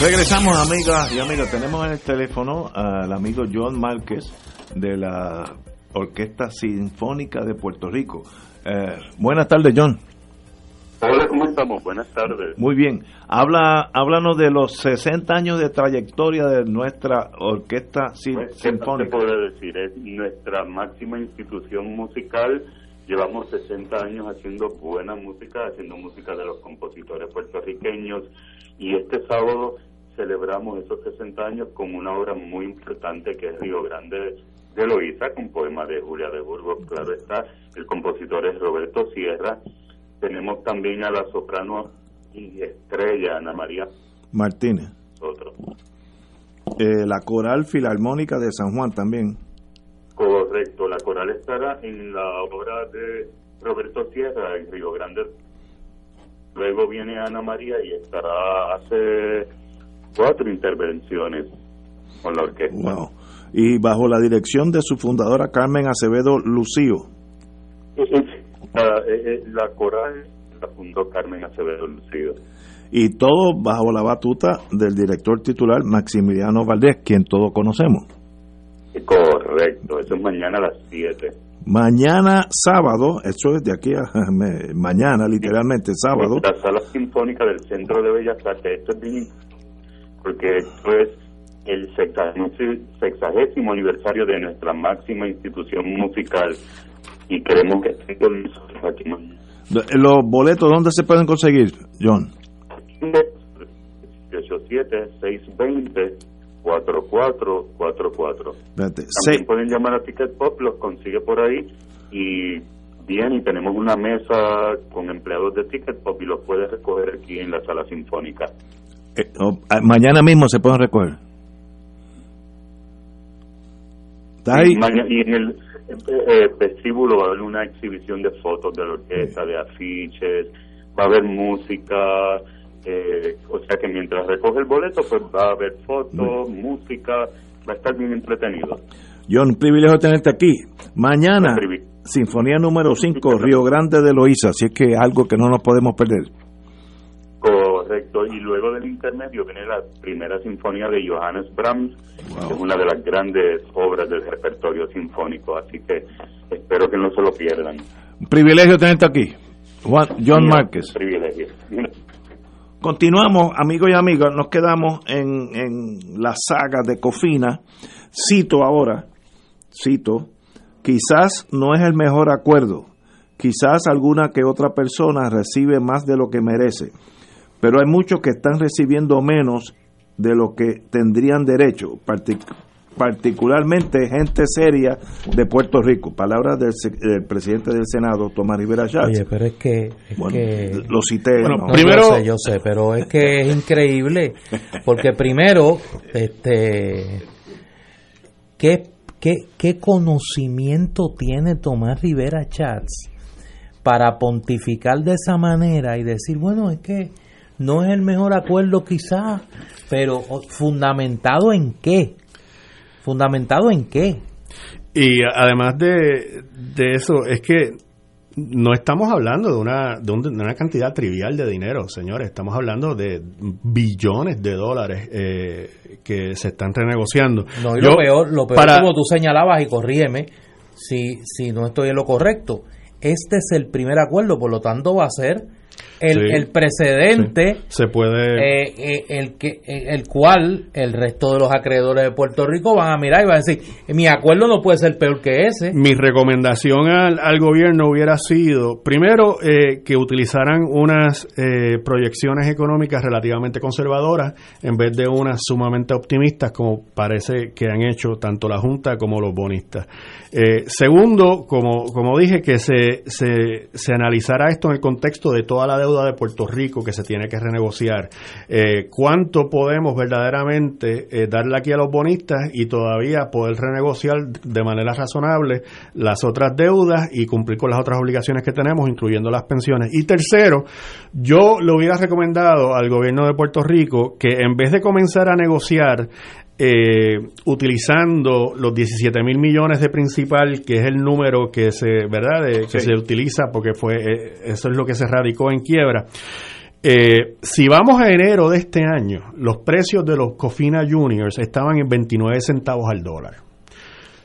Regresamos, amigas y amigas. Tenemos en el teléfono al amigo John Márquez de la Orquesta Sinfónica de Puerto Rico. Eh, buenas tardes, John. Hola, ¿cómo estamos? Buenas tardes. Muy bien. Habla, háblanos de los 60 años de trayectoria de nuestra Orquesta Sin- Pues, ¿qué Sinfónica. te puedo decir? Es nuestra máxima institución musical. Llevamos 60 años haciendo buena música, haciendo música de los compositores puertorriqueños. Y este sábado celebramos esos 60 años con una obra muy importante que es Río Grande de Loíza, con poema de Julia de Burgos. Claro está, el compositor es Roberto Sierra. Tenemos también a la soprano y estrella Ana María Martínez. Otro. Eh, la Coral Filarmónica de San Juan también. Correcto, la coral estará en la obra de Roberto Sierra en Río Grande. Luego viene Ana María y estará hace cuatro intervenciones con la orquesta. Wow. Y bajo la dirección de su fundadora Carmen Acevedo Lucío. La, eh, eh, la coral la fundó Carmen Acevedo Lucido. Y todo bajo la batuta del director titular Maximiliano Valdés, quien todos conocemos. Correcto, eso es mañana a las 7. Mañana sábado, eso es de aquí a me- mañana, literalmente sábado. La sala sinfónica del Centro de Bellas Artes. Esto es bien porque esto es el sexagésimo, aniversario de nuestra máxima institución musical y queremos que estén con nosotros aquí. Los boletos, ¿dónde se pueden conseguir, John? 87-620-4444. Espérate, También seis- pueden llamar a Ticket Pop, los consigue por ahí y bien, y tenemos una mesa con empleados de Ticket Pop y los puede recoger aquí en la sala sinfónica. Eh, oh, mañana mismo se pueden recoger. ¿Está ahí? Y, en el eh, vestíbulo va a haber una exhibición de fotos de la orquesta, de afiches, va a haber música, eh, o sea que mientras recoge el boleto, pues va a haber fotos, música, va a estar bien entretenido. John, un privilegio tenerte aquí. Mañana, Sinfonía número 5, Río Grande de Loíza, así es que algo que no nos podemos perder. Correcto, y luego del intermedio viene la primera sinfonía de Johannes Brahms, que es una de las grandes obras del repertorio sinfónico, así que espero que no se lo pierdan. Un privilegio tenerte aquí. Juan, John Mira, Márquez. Privilegio. Continuamos, amigos y amigas, nos quedamos en, en la saga de Cofina. Cito ahora, cito, quizás no es el mejor acuerdo, quizás alguna que otra persona recibe más de lo que merece, pero hay muchos que están recibiendo menos de lo que tendrían derecho, partic- particularmente gente seria de Puerto Rico. Palabras del, del presidente del Senado, Tomás Rivera Schatz. Oye, pero es que... es Bueno, que- lo cité. No, ¿no? Yo sé, yo sé, pero es que es increíble, porque primero, este, ¿qué, qué, qué conocimiento tiene Tomás Rivera Chats para pontificar de esa manera y decir, bueno, es que no es el mejor acuerdo quizás, pero fundamentado en qué? ¿Fundamentado en qué? Y además de, de eso, es que no estamos hablando de una, de, un- de una cantidad trivial de dinero, señores. Estamos hablando de billones de dólares eh, que se están renegociando. No, y Yo, lo peor, lo peor para- como tú señalabas, y corrígeme si, si no estoy en lo correcto, este es el primer acuerdo, por lo tanto va a ser el, Sí. el precedente se puede... eh, eh, el que eh, el cual el resto de los acreedores de Puerto Rico van a mirar y van a decir, mi acuerdo no puede ser peor que ese. Mi recomendación al, al gobierno hubiera sido, primero, eh, que utilizaran unas proyecciones económicas relativamente conservadoras en vez de unas sumamente optimistas como parece que han hecho tanto la Junta como los bonistas. Segundo, como, como dije, que se, se, se analizara esto en el contexto de toda la deuda de Puerto Rico que se tiene que renegociar. Eh, ¿Cuánto podemos verdaderamente eh, darle aquí a los bonistas y todavía poder renegociar de manera razonable las otras deudas y cumplir con las otras obligaciones que tenemos, incluyendo las pensiones? Y tercero, yo le hubiera recomendado al gobierno de Puerto Rico que en vez de comenzar a negociar eh, utilizando los 17 mil millones de principal, que es el número que se, ¿verdad? De- que Sí. se utiliza porque fue, eh, eso es lo que se radicó en quiebra. Eh, si vamos a enero de este año, los precios de los Cofina Juniors estaban en 29 centavos al dólar.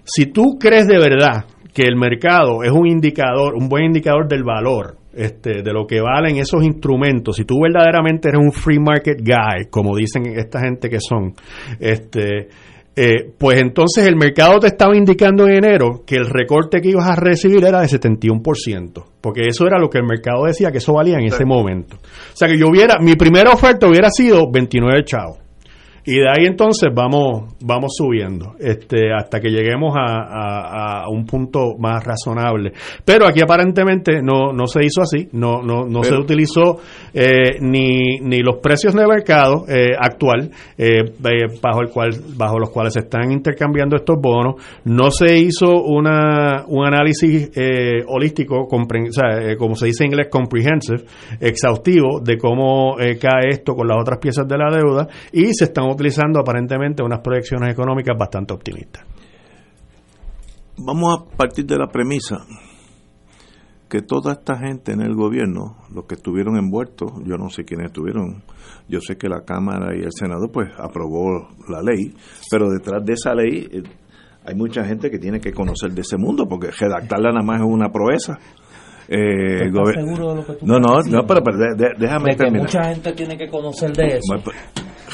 Si tú crees de verdad que el mercado es un indicador, un buen indicador del valor, este, de lo que valen esos instrumentos. Si tú verdaderamente eres un free market guy, como dicen esta gente que son, este, eh, pues entonces el mercado te estaba indicando en enero que el recorte que ibas a recibir era de 71%, porque eso era lo que el mercado decía que eso valía en ese momento. O sea que yo hubiera, mi primera oferta hubiera sido 29 chavos. Y de ahí entonces vamos, vamos subiendo, este, hasta que lleguemos a, a- a un punto más razonable. Pero aquí aparentemente no, no se hizo así, no, no, no se utilizó eh, ni, ni los precios de mercado eh, actual eh, eh, bajo el cual, bajo los cuales se están intercambiando estos bonos, no se hizo una, un análisis eh, holístico, compren- o sea, como se dice en inglés, comprehensive, exhaustivo de cómo cae esto con las otras piezas de la deuda y se están utilizando aparentemente unas proyecciones económicas bastante optimistas. Vamos a partir de la premisa que toda esta gente en el gobierno, los que estuvieron envueltos, yo no sé quiénes estuvieron, yo sé que la Cámara y el Senado pues aprobó la ley, pero detrás de esa ley eh, hay mucha gente que tiene que conocer de ese mundo, porque redactarla nada más es una proeza. Eh, el ¿Estás seguro de lo que tú no, no, no, pero, pero de- de- déjame De que terminar. mucha gente tiene que conocer de eso.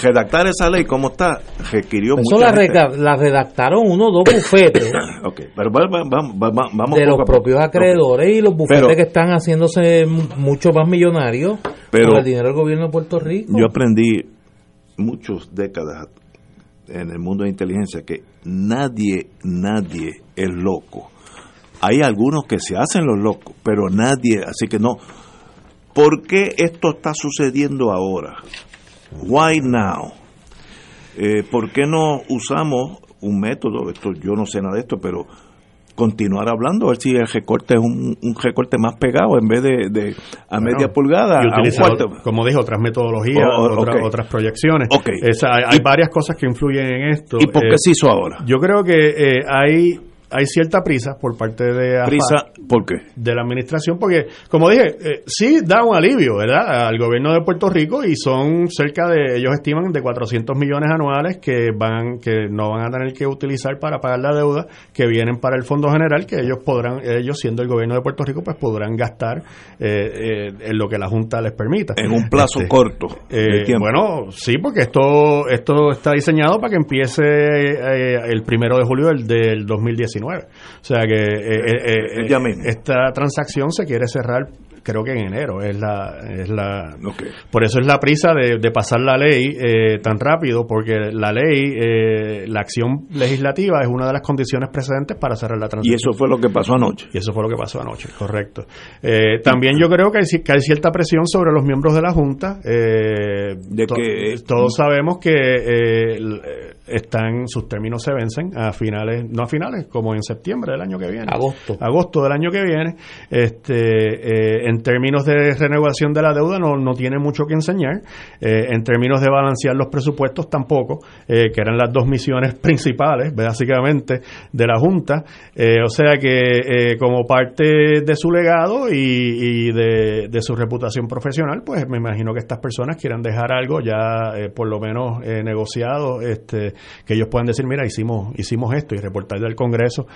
Redactar esa ley, ¿cómo está? Requirió Eso mucha la, gente. reca- la redactaron uno o dos bufetes Ok, pero va- va- va- vamos de los propios acreedores y los bufetes Pero- que están haciéndose mucho más millonarios Pero- con el dinero del gobierno de Puerto Rico. Yo aprendí muchas décadas en el mundo de inteligencia que nadie, nadie es loco. Hay algunos que se hacen los locos, pero nadie, así que no. ¿Por qué esto está sucediendo ahora? Why now? Eh, ¿Por qué no usamos un método? Esto yo no sé nada de esto, pero continuar hablando, a ver si el recorte es un, un recorte más pegado en vez de, de a Bueno, media pulgada, y a un utilizar, cuarto. como dije, otras metodologías, Oh, oh, otras- proyecciones. Ok. Esa- hay, hay varias cosas que influyen en esto. ¿Y por qué Eh, se hizo ahora? Yo creo que eh, hay hay cierta prisa por parte de Prisa, ¿por qué? de la administración porque como dije eh, sí da un alivio verdad al gobierno de Puerto Rico y son cerca de ellos estiman de 400 millones anuales que van que no van a tener que utilizar para pagar la deuda que vienen para el fondo general que ellos podrán ellos siendo el gobierno de Puerto Rico pues podrán gastar eh, eh, en lo que la junta les permita En un plazo Este, corto de eh, tiempo. bueno, sí, porque esto esto está diseñado para que empiece eh, el primero de julio del, del 2019. O sea que eh, eh, eh, mismo. esta transacción se quiere cerrar creo que en enero es la es la por eso es la prisa de, de pasar la ley eh, tan rápido porque la ley eh, la acción legislativa es una de las condiciones precedentes para cerrar la Y transacción eso fue lo que pasó anoche. y eso fue lo que pasó anoche, correcto. Eh, también yo creo que hay, que hay cierta presión sobre los miembros de la Junta. eh, De to- que- todos sabemos que eh, eh, están sus términos se vencen a finales, no a finales, como en septiembre del año que viene. Agosto. Agosto del año que viene. Este, eh, en términos de renovación de la deuda no, no tiene mucho que enseñar. Eh, en términos de balancear los presupuestos tampoco, eh, que eran las dos misiones principales, básicamente, de la Junta. Eh, o sea que como parte de su legado y, y de, su reputación profesional, pues me imagino que estas personas quieran dejar algo ya por lo menos negociado, este, que ellos puedan decir, mira, hicimos, hicimos esto y reportar del Congreso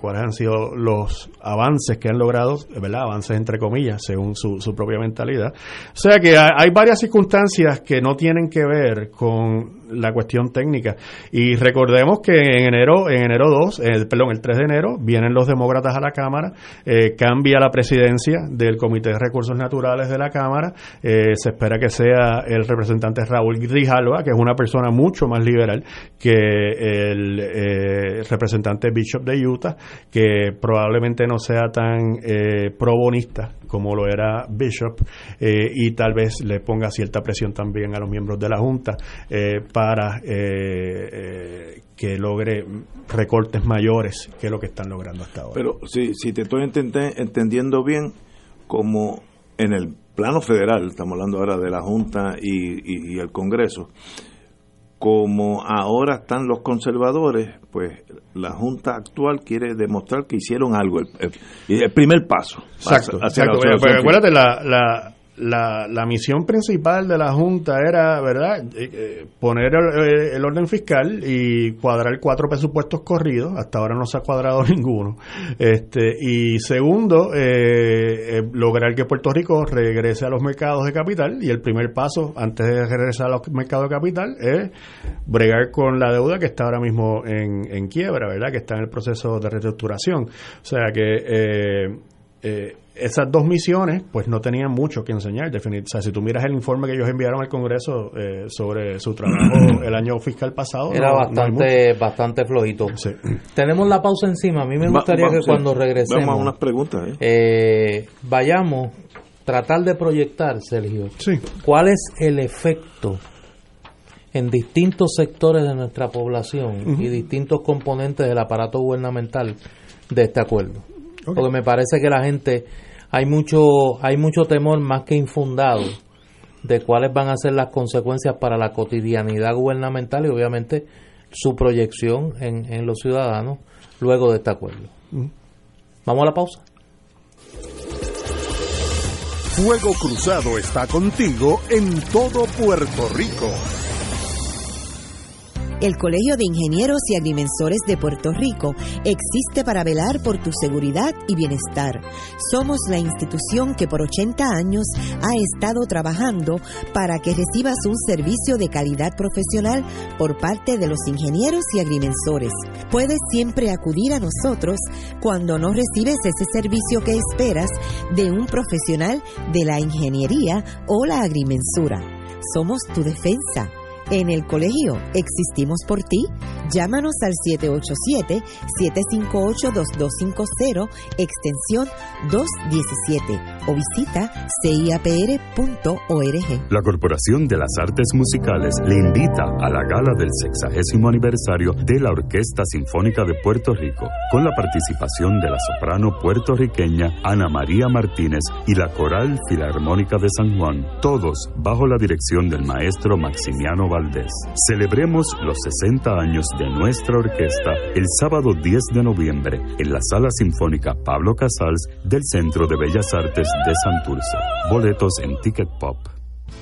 cuáles han sido los avances que han logrado, ¿verdad? Avances entre comillas, según su, su propia mentalidad. O sea que hay, hay varias circunstancias que no tienen que ver con la cuestión técnica. Y recordemos que en enero, en enero 2, eh, perdón, el 3 de enero, vienen los demócratas a la Cámara, eh, cambia la presidencia del Comité de Recursos Naturales de la Cámara, eh, se espera que sea el representante Raúl Grijalva, que es una persona mucho más liberal que el eh, representante Bishop de Utah, que probablemente no sea tan pro-bonista como lo era Bishop, y tal vez le ponga cierta presión también a los miembros de la Junta eh, para eh, eh, que logre recortes mayores que lo que están logrando hasta ahora. Pero si, si te estoy entendiendo bien, como en el plano federal, estamos hablando ahora de la Junta y, y- y el Congreso, como ahora están los conservadores, pues la Junta actual quiere demostrar que hicieron algo, el, el- primer paso. Exacto, hacia exacto. Pero, pero acuérdate, la, la, la, la misión principal de la Junta era, ¿verdad?, eh, eh, poner el, el orden fiscal y cuadrar cuatro presupuestos corridos. Hasta ahora no se ha cuadrado ninguno. Este, y segundo, eh, eh, lograr que Puerto Rico regrese a los mercados de capital. Y el primer paso, antes de regresar a los mercados de capital, es bregar con la deuda que está ahora mismo en, en quiebra, ¿verdad?, que está en el proceso de reestructuración. O sea que. Eh, esas dos misiones pues no tenían mucho que enseñar. Definit o sea, si tú miras el informe que ellos enviaron al Congreso eh, sobre su trabajo el año fiscal pasado, era no- bastante bastante flojito. Tenemos la pausa encima. A mí me gustaría Va- va- que sí. cuando regresemos Vamos a unas preguntas. ¿eh? eh, vayamos tratar de proyectar, Sergio, cuál es el efecto en distintos sectores de nuestra población y distintos componentes del aparato gubernamental de este acuerdo. Porque me parece que la gente hay mucho hay mucho temor más que infundado de cuáles van a ser las consecuencias para la cotidianidad gubernamental y obviamente su proyección en, en los ciudadanos luego de este acuerdo. Vamos a la pausa. Fuego Cruzado está contigo en todo Puerto Rico. El Colegio de Ingenieros y Agrimensores de Puerto Rico existe para velar por tu seguridad y bienestar. Somos la institución que por 80 años ha estado trabajando para que recibas un servicio de calidad profesional por parte de los ingenieros y agrimensores. Puedes siempre acudir a nosotros cuando no recibes ese servicio que esperas de un profesional de la ingeniería o la agrimensura. Somos tu defensa. En el colegio existimos por ti. Llámanos al 787-758-2250, extensión 217 o visita ciapr.org. La Corporación de las Artes Musicales le invita a la gala del sexagésimo aniversario de la Orquesta Sinfónica de Puerto Rico, con la participación de la soprano puertorriqueña Ana María Martínez y la Coral Filarmónica de San Juan, todos bajo la dirección del maestro Maximiano Valdés. Celebremos los 60 años de nuestra orquesta el sábado 10 de noviembre en la Sala Sinfónica Pablo Casals del Centro de Bellas Artes de Santurce. Boletos en Ticket Pop.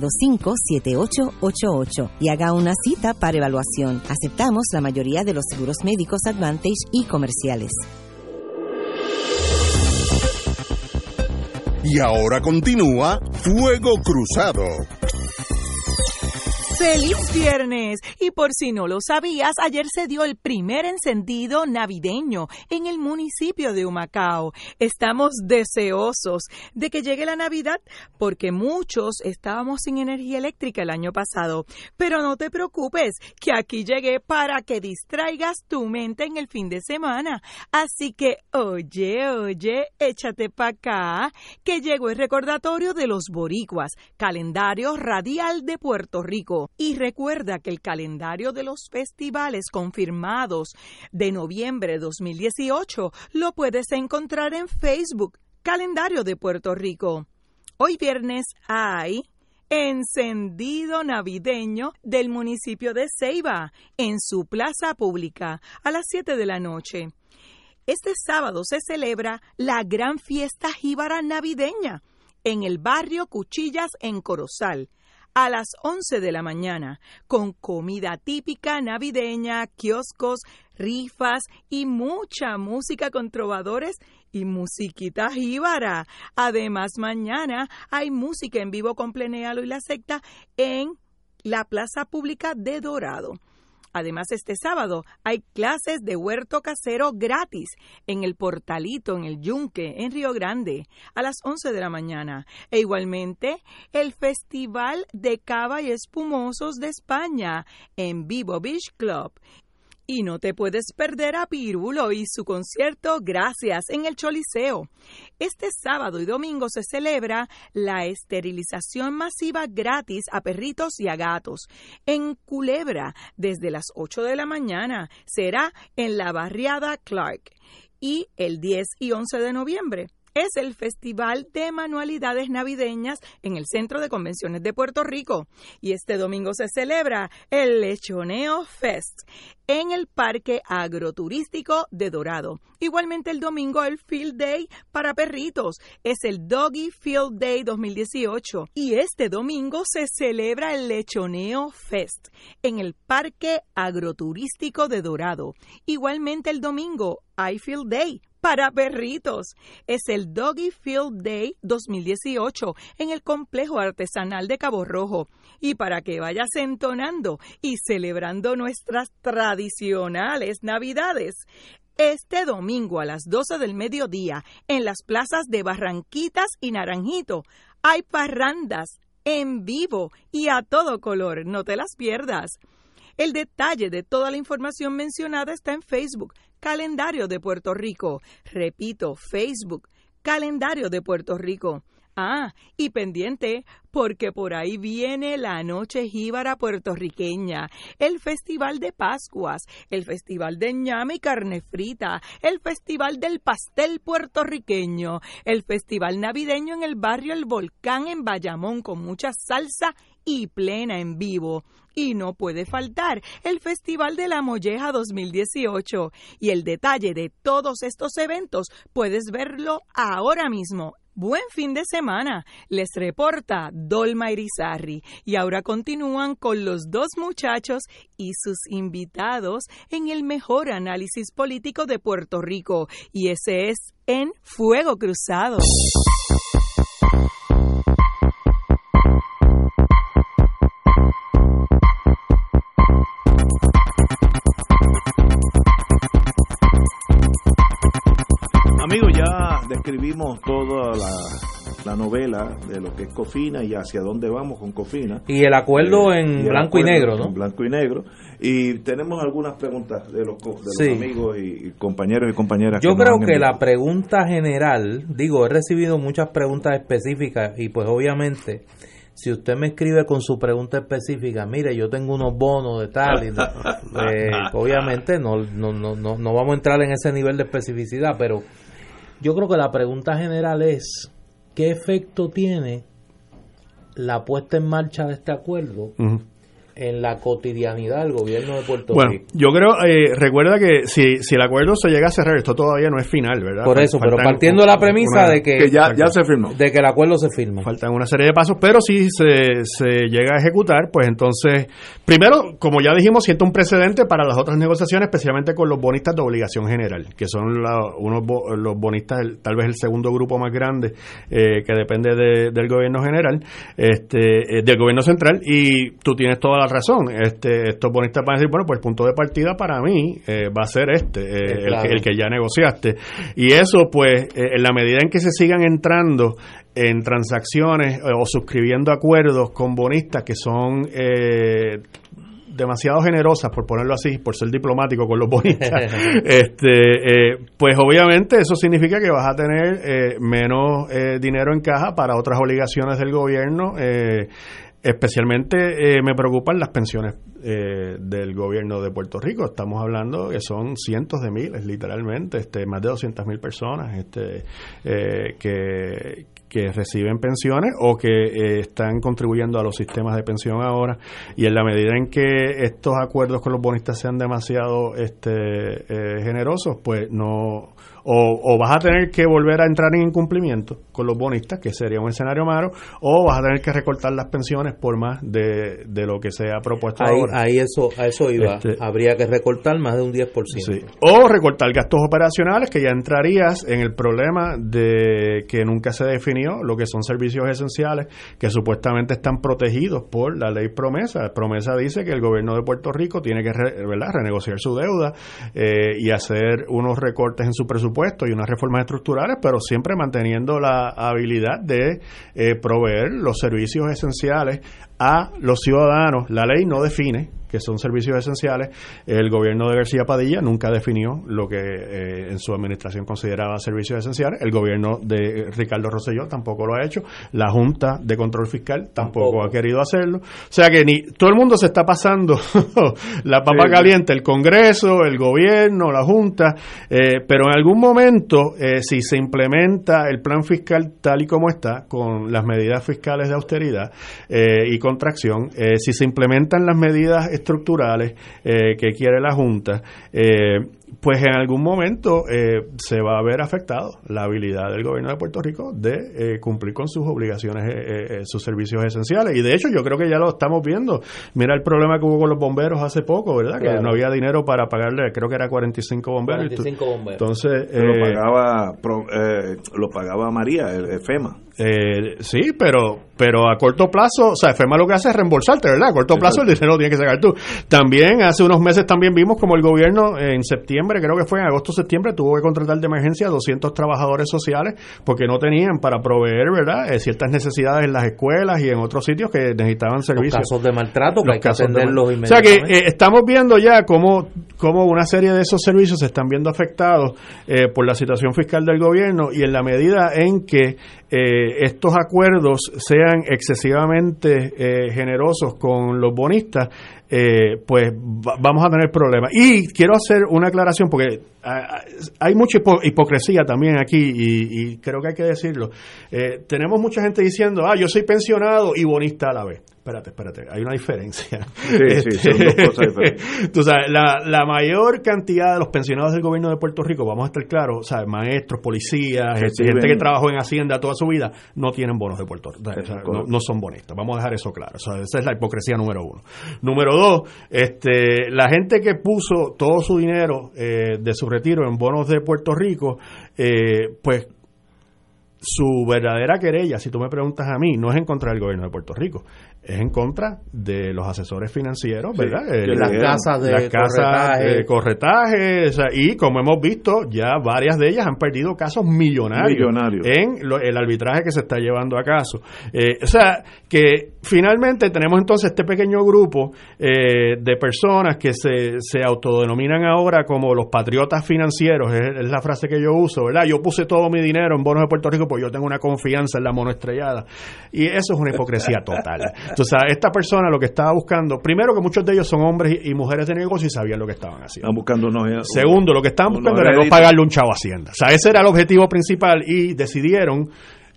725-7888 y haga una cita para evaluación. Aceptamos la mayoría de los seguros médicos Advantage y comerciales. Y ahora continúa Fuego Cruzado. ¡Feliz viernes! Y por si no lo sabías, ayer se dio el primer encendido navideño en el municipio de Humacao. Estamos deseosos de que llegue la Navidad porque muchos estábamos sin energía eléctrica el año pasado. Pero no te preocupes, que aquí llegué para que distraigas tu mente en el fin de semana. Así que, oye, oye, échate pa' acá, que llegó el recordatorio de los boricuas, calendario radial de Puerto Rico. Y recuerda que el calendario de los festivales confirmados de noviembre de 2018 lo puedes encontrar en Facebook, Calendario de Puerto Rico. Hoy viernes hay encendido navideño del municipio de Ceiba en su plaza pública a las 7 de la noche. Este sábado se celebra la gran fiesta jíbara navideña en el barrio Cuchillas en Corozal a las 11 de la mañana, con comida típica navideña, kioscos, rifas y mucha música con trovadores y musiquita jíbara. Además, mañana hay música en vivo con Plenealo y la secta en la Plaza Pública de Dorado. Además, este sábado hay clases de huerto casero gratis en el Portalito, en el Yunque, en Río Grande, a las 11 de la mañana. E igualmente, el Festival de Cava y Espumosos de España en Vivo Beach Club. Y no te puedes perder a Pirulo y su concierto Gracias en el Choliseo. Este sábado y domingo se celebra la esterilización masiva gratis a perritos y a gatos en Culebra desde las 8 de la mañana. Será en la barriada Clark. Y el 10 y 11 de noviembre es el Festival de Manualidades Navideñas en el Centro de Convenciones de Puerto Rico. Y este domingo se celebra el Lechoneo Fest en el Parque Agroturístico de Dorado. Igualmente el domingo el Field Day para perritos. Es el Doggy Field Day 2018. Y este domingo se celebra el Lechoneo Fest en el Parque Agroturístico de Dorado. Igualmente el domingo hay Field Day para perritos. Es el Doggy Field Day 2018 en el complejo artesanal de Cabo Rojo. Y para que vayas entonando y celebrando nuestras tradicionales Navidades. Este domingo a las 12 del mediodía, en las plazas de Barranquitas y Naranjito, hay parrandas en vivo y a todo color. No te las pierdas. El detalle de toda la información mencionada está en Facebook, Calendario de Puerto Rico. Repito, Facebook, Calendario de Puerto Rico. Ah, y pendiente, porque por ahí viene la Noche Jíbara puertorriqueña, el Festival de Pascuas, el Festival de ñame y carne frita, el Festival del Pastel puertorriqueño, el Festival navideño en el barrio El Volcán en Bayamón con mucha salsa y plena en vivo. Y no puede faltar el Festival de la Molleja 2018. Y el detalle de todos estos eventos puedes verlo ahora mismo Buen fin de semana, les reporta Dolma Irizarri. Y ahora continúan con los dos muchachos y sus invitados en el mejor análisis político de Puerto Rico. Y ese es en Fuego Cruzado. Toda la, novela de lo que es Cofina y hacia dónde vamos con Cofina. Y el acuerdo en y el blanco y negro, ¿no? En blanco y negro. Y tenemos algunas preguntas de los, de los Sí. amigos y, y compañeros y compañeras. Yo creo que la pregunta general, digo, he recibido muchas preguntas específicas y pues obviamente si usted me escribe con su pregunta específica, mire, yo tengo unos bonos de tal, y eh, obviamente no, no, no, no, no vamos a entrar en ese nivel de especificidad, pero yo creo que la pregunta general es, ¿qué efecto tiene la puesta en marcha de este acuerdo. En la cotidianidad del gobierno de Puerto Bueno, Rico? yo creo, eh, recuerda que si, si el acuerdo se llega a cerrar, esto todavía no es final, ¿verdad? Por eso, pero partiendo de la premisa una- de que, firmó. de que el acuerdo se firma. Faltan una serie de pasos, pero si se, se llega a ejecutar, pues entonces, primero, como ya dijimos, siente un precedente para las otras negociaciones, especialmente con los bonistas de obligación general, que son la- unos bo- los bonistas, el- tal vez el segundo grupo más grande eh, que depende de- del gobierno general, este, eh, del gobierno central, y tú tienes toda la razón. Este, estos bonistas van a decir, bueno, pues el punto de partida para mí eh, va a ser este, eh, el, claro. que, el que ya negociaste. Y eso, pues, eh, en la medida en que se sigan entrando en transacciones eh, o suscribiendo acuerdos con bonistas que son demasiado generosas, por ponerlo así, por ser diplomático con los bonistas, este, eh, pues obviamente eso significa que vas a tener eh, menos eh, dinero en caja para otras obligaciones del gobierno. Especialmente eh, me preocupan las pensiones eh, del gobierno de Puerto Rico. Estamos hablando que son cientos de miles, literalmente, este, más de 200 mil personas este, eh, que, que reciben pensiones o que eh, están contribuyendo a los sistemas de pensión ahora. Y en la medida en que estos acuerdos con los bonistas sean demasiado este, eh, generosos, pues no. O, o vas a tener que volver a entrar en incumplimiento con los bonistas, que sería un escenario malo, o vas a tener que recortar las pensiones por más de, de lo que se ha propuesto Ahí, ahora. ahí eso, a eso iba. Este- Habría que recortar más de un 10%. Sí. O recortar gastos operacionales, que ya entrarías en el problema de que nunca se definió lo que son servicios esenciales, que supuestamente están protegidos por la ley promesa. La promesa dice que el gobierno de Puerto Rico tiene que re- ¿verdad? renegociar su deuda eh, y hacer unos recortes en su presupuesto y unas reformas estructurales, pero siempre manteniendo la habilidad de eh, proveer los servicios esenciales a los ciudadanos. La ley no define que son servicios esenciales. El gobierno de García Padilla nunca definió lo que eh, en su administración consideraba servicios esenciales. El gobierno de Ricardo Rosselló tampoco lo ha hecho. La Junta de Control Fiscal tampoco, ha querido hacerlo. O sea que ni todo el mundo se está pasando la papa caliente, el Congreso, el gobierno, la Junta, eh, pero en algún momento, eh, si se implementa el plan fiscal tal y como está, con las medidas fiscales de austeridad y contracción, si se implementan las medidas estructurales eh, que quiere la Junta, eh, pues en algún momento eh, se va a ver afectado la habilidad del gobierno de Puerto Rico de cumplir con sus obligaciones, sus servicios esenciales. Y de hecho yo creo que ya lo estamos viendo. Mira el problema que hubo con los bomberos hace poco, ¿verdad? Que no había dinero para pagarle, creo que era 45 bomberos. 45 bomberos. Entonces... lo, pagaba, lo pagaba María, el FEMA. Eh, sí, pero pero a corto plazo, o sea, FEMA lo que hace es reembolsarte, ¿verdad? A corto plazo el dinero lo tienes que sacar tú. También hace unos meses también vimos como el gobierno en septiembre, creo que fue en agosto septiembre, tuvo que contratar de emergencia a 200 trabajadores sociales porque no tenían para proveer, ¿verdad? Eh, ciertas necesidades en las escuelas y en otros sitios que necesitaban servicios. Los casos de maltrato, que hay que atenderlos O sea que eh, estamos viendo ya cómo, cómo una serie de esos servicios se están viendo afectados eh, por la situación fiscal del gobierno y en la medida en que eh, estos acuerdos sean excesivamente eh, generosos con los bonistas, eh, pues vamos a tener problemas. Y quiero hacer una aclaración porque hay mucha hipocresía también aquí y, creo que hay que decirlo. tenemos mucha gente diciendo, ah, yo soy pensionado y bonista a la vez espérate, espérate, hay una diferencia. Sí, sí, son dos cosas diferentes. Tú sabes, la, la, mayor cantidad de los pensionados del gobierno de Puerto Rico, vamos a estar claros, ¿sabes? maestros, policías, gente, que trabajó en Hacienda toda su vida, no tienen bonos de Puerto Rico, no, son bonistas, vamos a dejar eso claro. O sea, esa es la hipocresía número uno. Número dos, este, la gente que puso todo su dinero eh, de su retiro en bonos de Puerto Rico, eh, pues su verdadera querella, si tú me preguntas a mí, no es en contra del gobierno de Puerto Rico, es en contra de los asesores financieros, ¿verdad? las casas de las casas corretaje. y como hemos visto, ya varias de ellas han perdido casos millonarios, en el arbitraje que se está llevando a caso. Eh, o sea, que finalmente tenemos entonces este pequeño grupo eh, de personas que se, se autodenominan ahora como los patriotas financieros, es, es, la frase que yo uso, ¿verdad? Yo puse todo mi dinero en bonos de Puerto Rico porque yo tengo una confianza en la monoestrellada. Y eso es una hipocresía total. Entonces, esta persona lo que estaba buscando, primero que muchos de ellos son hombres y mujeres de negocio y sabían lo que estaban haciendo. Estaban buscando Segundo, lo que estaban buscando era no pagarle un chavo a Hacienda. O sea, ese era el objetivo principal y decidieron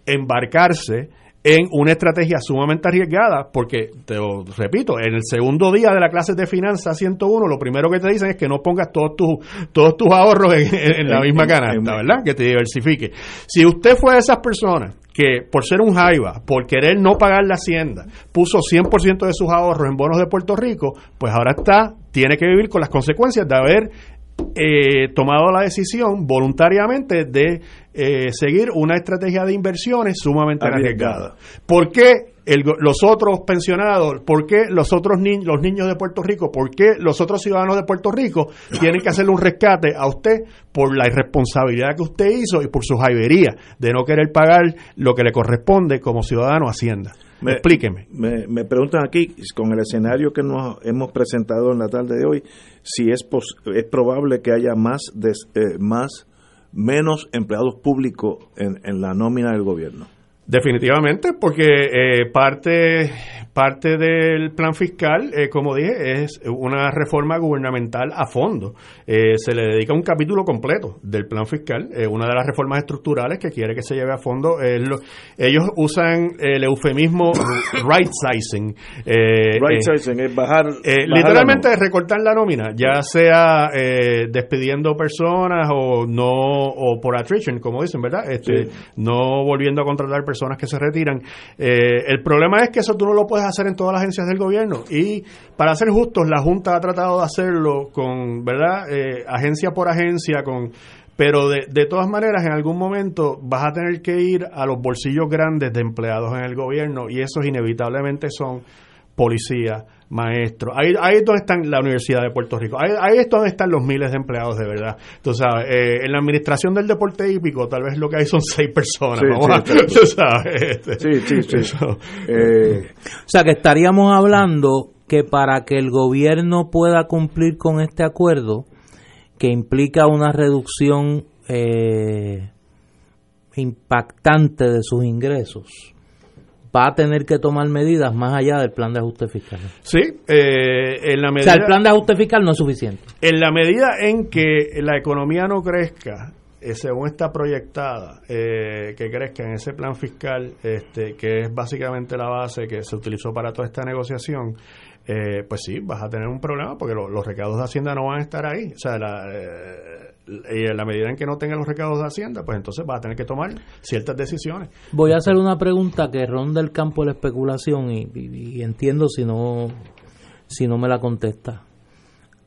embarcarse en una estrategia sumamente arriesgada, porque, te lo repito, en el segundo día de la clase de finanzas 101, lo primero que te dicen es que no pongas todos tus, todos tus ahorros en, la misma canasta, ¿verdad? Que te diversifique. Si usted fue de esas personas que por ser un jaiba, por querer no pagar la hacienda, puso 100% de sus ahorros en bonos de Puerto Rico, pues ahora está, tiene que vivir con las consecuencias de haber eh, tomado la decisión voluntariamente de eh, seguir una estrategia de inversiones sumamente arriesgada. ¿Por qué los otros pensionados, por qué los otros niños, los niños de Puerto Rico, por qué los otros ciudadanos de Puerto Rico tienen que hacerle un rescate a usted por la irresponsabilidad que usted hizo y por su jaibería de no querer pagar lo que le corresponde como ciudadano a Hacienda? Me, Explíqueme. Me, preguntan aquí, con el escenario que nos hemos presentado en la tarde de hoy, si es, es probable que haya más, eh, más menos empleados públicos en, en la nómina del gobierno. Definitivamente, porque eh, parte, parte del plan fiscal, eh, como dije, es una reforma gubernamental a fondo. Eh, se le dedica un capítulo completo del plan fiscal. una de las reformas estructurales que quiere que se lleve a fondo es lo, ellos usan el eufemismo right sizing. right sizing es bajar. literalmente recortar la nómina, ya sea despidiendo personas o no o por attrition, como dicen, ¿verdad? Este, No volviendo a contratar personas personas que se retiran. Eh, el problema es que eso tú no lo puedes hacer en todas las agencias del gobierno y para ser justos, la Junta ha tratado de hacerlo con, ¿verdad? Eh, agencia por agencia, con pero de, de, todas maneras, en algún momento vas a tener que ir a los bolsillos grandes de empleados en el gobierno y esos inevitablemente son policías, maestros. Ahí, ahí es donde están la Universidad de Puerto Rico. Ahí, ahí es donde están los miles de empleados de verdad. Tú sabes, eh, en la administración del deporte hípico, tal vez lo que hay son seis personas. Sí, Vamos sí, a- tú sabes, este, Sí, sí, sí. eso. Eh, O sea que estaríamos hablando que para que el gobierno pueda cumplir con este acuerdo, que implica una reducción eh, impactante de sus ingresos, va a tener que tomar medidas más allá del plan de ajuste fiscal. Sí, eh, en la O medida... sea, el plan de ajuste fiscal no es suficiente. En la medida en que la economía no crezca, eh, según está proyectada, eh, que crezca en ese plan fiscal, este, que es básicamente la base que se utilizó para toda esta negociación, eh, pues sí, vas a tener un problema porque lo- los recaudos de Hacienda no van a estar ahí. O sea, la, eh, la medida en que no tengan los recaudos de Hacienda, pues entonces vas a tener que tomar ciertas decisiones. Voy a hacer una pregunta que ronda el campo de la especulación y, y- y entiendo si no, si no me la contesta.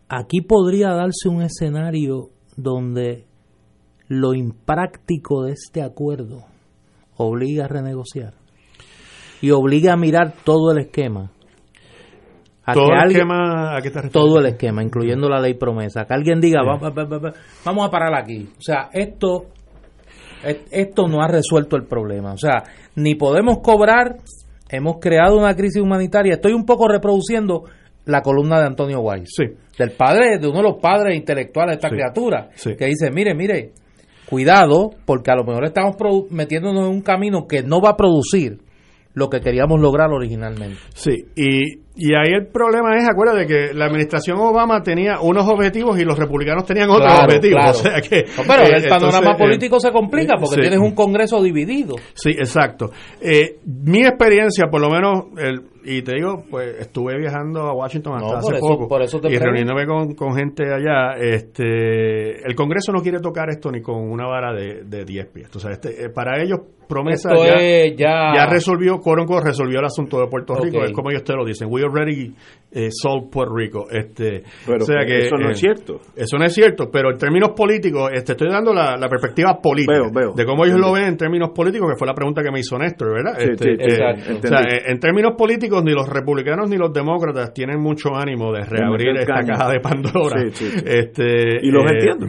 Aquí podría darse un escenario donde lo impráctico de este acuerdo obliga a renegociar y obliga a mirar todo el esquema. A Todo que el alguien- esquema, ¿a qué te refieres? todo el esquema, incluyendo la ley promesa. Que alguien diga, Sí. "Va- va- va- va- vamos a parar aquí. O sea, esto, esto no ha resuelto el problema. O sea, ni podemos cobrar, hemos creado una crisis humanitaria. Estoy un poco reproduciendo la columna de Antonio Weiss, del padre, de uno de los padres intelectuales de esta Sí. criatura, Sí. que dice, mire, mire, cuidado, porque a lo mejor estamos metiéndonos en un camino que no va a producir lo que queríamos lograr originalmente. Sí, y, y ahí el problema es, acuérdate que la administración Obama tenía unos objetivos y los republicanos tenían otros Claro, objetivos. claro. O sea que, No, pero eh, el panorama entonces, eh, político se complica porque sí. tienes un Congreso dividido. Sí, exacto. Eh, mi experiencia, por lo menos, el, y te digo, pues estuve viajando a Washington hasta No, hace eso- poco por eso te y reuniéndome con, con gente allá. Este, el Congreso no quiere tocar esto ni con una vara de, de 10 pies. O sea, este, eh, para ellos promesa ya, ya- ya resolvió, Coronco resolvió el asunto de Puerto Rico, es como ellos te lo dicen, we already eh, solved Puerto Rico. Este, Pero o sea que, eso no eh, es cierto. Eso no es cierto, pero en términos políticos, este, estoy dando la, la perspectiva política Veo, veo. de cómo ellos lo ven en términos políticos, que fue la pregunta que me hizo Néstor, ¿verdad? Sí, Este, sí, eh, o sea, eh, en términos políticos, ni los republicanos ni los demócratas tienen mucho ánimo de reabrir esta caja de Pandora. Sí. Este, Y los eh, entiendo.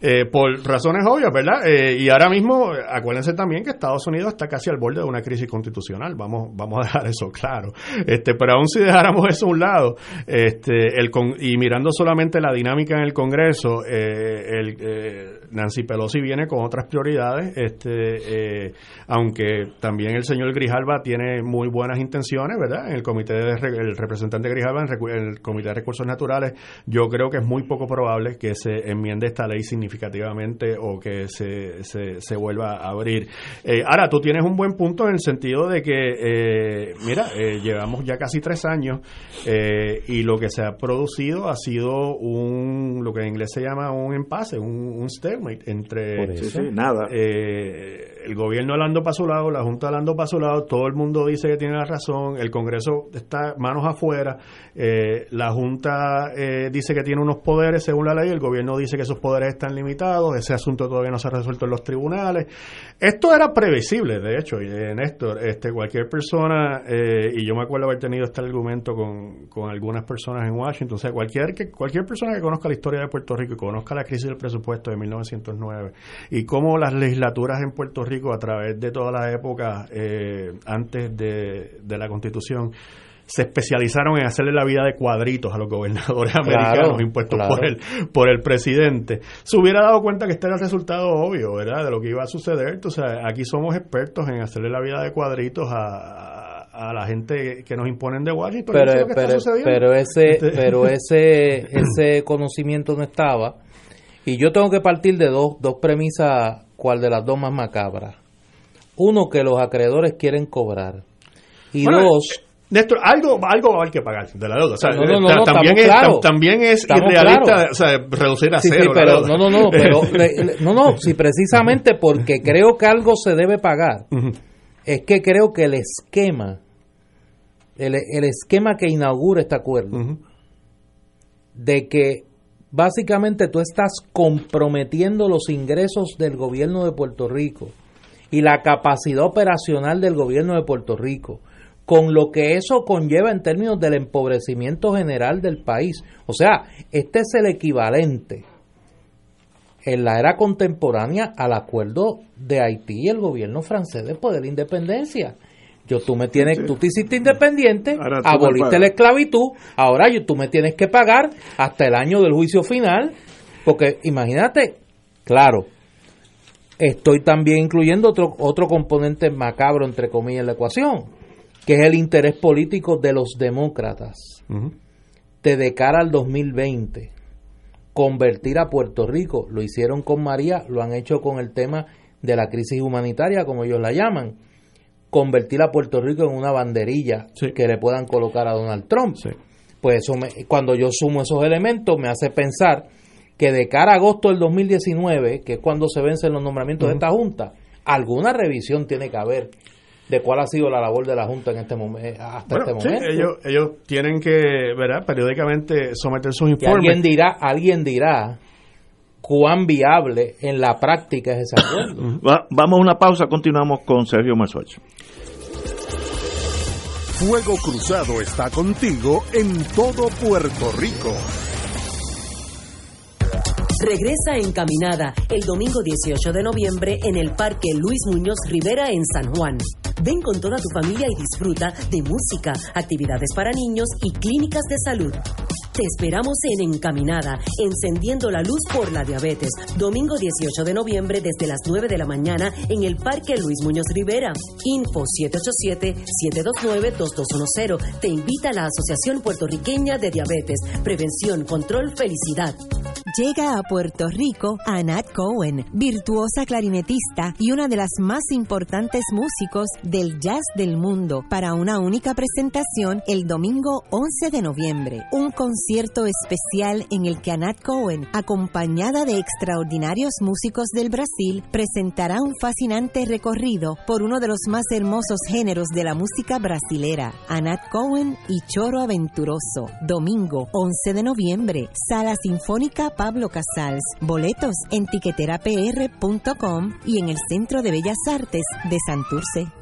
eh, por razones obvias, ¿verdad? Eh, y ahora mismo, eh, acuérdense también que Estados Unidos está casi al borde de una crisis constitucional. Vamos, vamos a dejar eso claro. Este, pero aún si dejáramos eso a un lado, este, el con- y mirando solamente la dinámica en el Congreso, eh, el, eh, Nancy Pelosi viene con otras prioridades, este, eh, aunque también el señor Grijalva tiene muy buenas intenciones, ¿verdad? En el comité de el representante Grijalva en recu- en el comité de recursos naturales, yo creo que es muy poco probable que se enmiende esta ley significativamente o que se, se, se vuelva a abrir. Eh, ahora, tú tienes un buen punto en el sentido de que, eh, mira, eh, llevamos ya casi tres años eh, y lo que se ha producido ha sido un, lo que en inglés se llama un empase, un, un stalemate entre eso. Sí, nada. eh, el gobierno hablando para su lado, la Junta hablando para su lado, todo el mundo dice que tiene la razón, el Congreso está manos afuera, eh, la Junta eh, dice que tiene unos poderes según la ley, el gobierno dice que esos poderes están limitados, ese asunto todavía no se ha resuelto en los tribunales. Esto era previsible, de hecho, y, eh, Néstor, este, cualquier persona, eh, y yo me acuerdo haber tenido este argumento con, con algunas personas en Washington, o sea, cualquier, que, cualquier persona que conozca la historia de Puerto Rico y conozca la crisis del presupuesto de 1909 y cómo las legislaturas en Puerto Rico a través de todas las épocas eh, antes de, de la constitución se especializaron en hacerle la vida de cuadritos a los gobernadores Claro, americanos impuestos claro. por el por el presidente se hubiera dado cuenta que este era el resultado obvio verdad de lo que iba a suceder. O sea aquí somos expertos en hacerle la vida de cuadritos a, a, a la gente que nos imponen de Washington y eso es pero, pero, sucediendo. pero ese Este- pero ese ese conocimiento no estaba y yo tengo que partir de dos, dos premisas cuál de las dos más macabras uno que los acreedores quieren cobrar y Bueno, dos Néstor, algo, algo va a haber que pagar de la deuda. O sea, No, no, no, ta- no, también, es, claros. tam- también es irrealista o sea, reducir a Sí, sí, cero. la pero deuda. no, no, no, pero no, no, si precisamente porque creo que algo se debe pagar, es que creo que el esquema, el, el esquema que inaugura este acuerdo, de que básicamente tú estás comprometiendo los ingresos del gobierno de Puerto Rico y la capacidad operacional del gobierno de Puerto Rico con lo que eso conlleva en términos del empobrecimiento general del país. O sea, este es el equivalente en la era contemporánea al acuerdo de Haití y el gobierno francés después de la independencia. Yo, tú me tienes, tú te hiciste independiente, aboliste la esclavitud, ahora yo, tú me tienes que pagar hasta el año del juicio final, porque imagínate, claro, estoy también incluyendo otro, otro componente macabro, entre comillas, en la ecuación, que es el interés político de los demócratas de, de cara al 2020 convertir a Puerto Rico. Lo hicieron con María, lo han hecho con el tema de la crisis humanitaria, como ellos la llaman. Convertir a Puerto Rico en una banderilla que le puedan colocar a Donald Trump. Pues eso me- cuando yo sumo esos elementos me hace pensar que de cara a agosto del 2019, que es cuando se vencen los nombramientos de esta Junta, alguna revisión tiene que haber de cuál ha sido la labor de la Junta en este momento hasta Bueno, este sí, momento. ellos, ellos tienen que, ¿verdad? Periódicamente someter sus Y informes. alguien dirá, alguien dirá cuán viable en la práctica es ese acuerdo. Va- vamos a una pausa, continuamos con Sergio Marzuach. Fuego Cruzado está contigo en todo Puerto Rico. Regresa Encaminada el domingo 18 de noviembre en el Parque Luis Muñoz Rivera en San Juan. Ven con toda tu familia y disfruta de música, actividades para niños y clínicas de salud. Te esperamos en Encaminada, encendiendo la luz por la diabetes. Domingo 18 de noviembre desde las 9 de la mañana en el Parque Luis Muñoz Rivera. Info 787-729-2210. Te invita la Asociación Puertorriqueña de Diabetes. Prevención, control, felicidad. Llega a Puerto Rico Anat Cohen, virtuosa clarinetista y una de las más importantes músicos del jazz del mundo, para una única presentación el domingo 11 de noviembre. Un concierto especial en el que Anat Cohen, acompañada de extraordinarios músicos del Brasil, presentará un fascinante recorrido por uno de los más hermosos géneros de la música brasilera, Anat Cohen y Choro Aventuroso. Domingo 11 de noviembre, Sala Sinfónica Pablo Casals. Boletos en tiqueterapr.com y en el Centro de Bellas Artes de Santurce.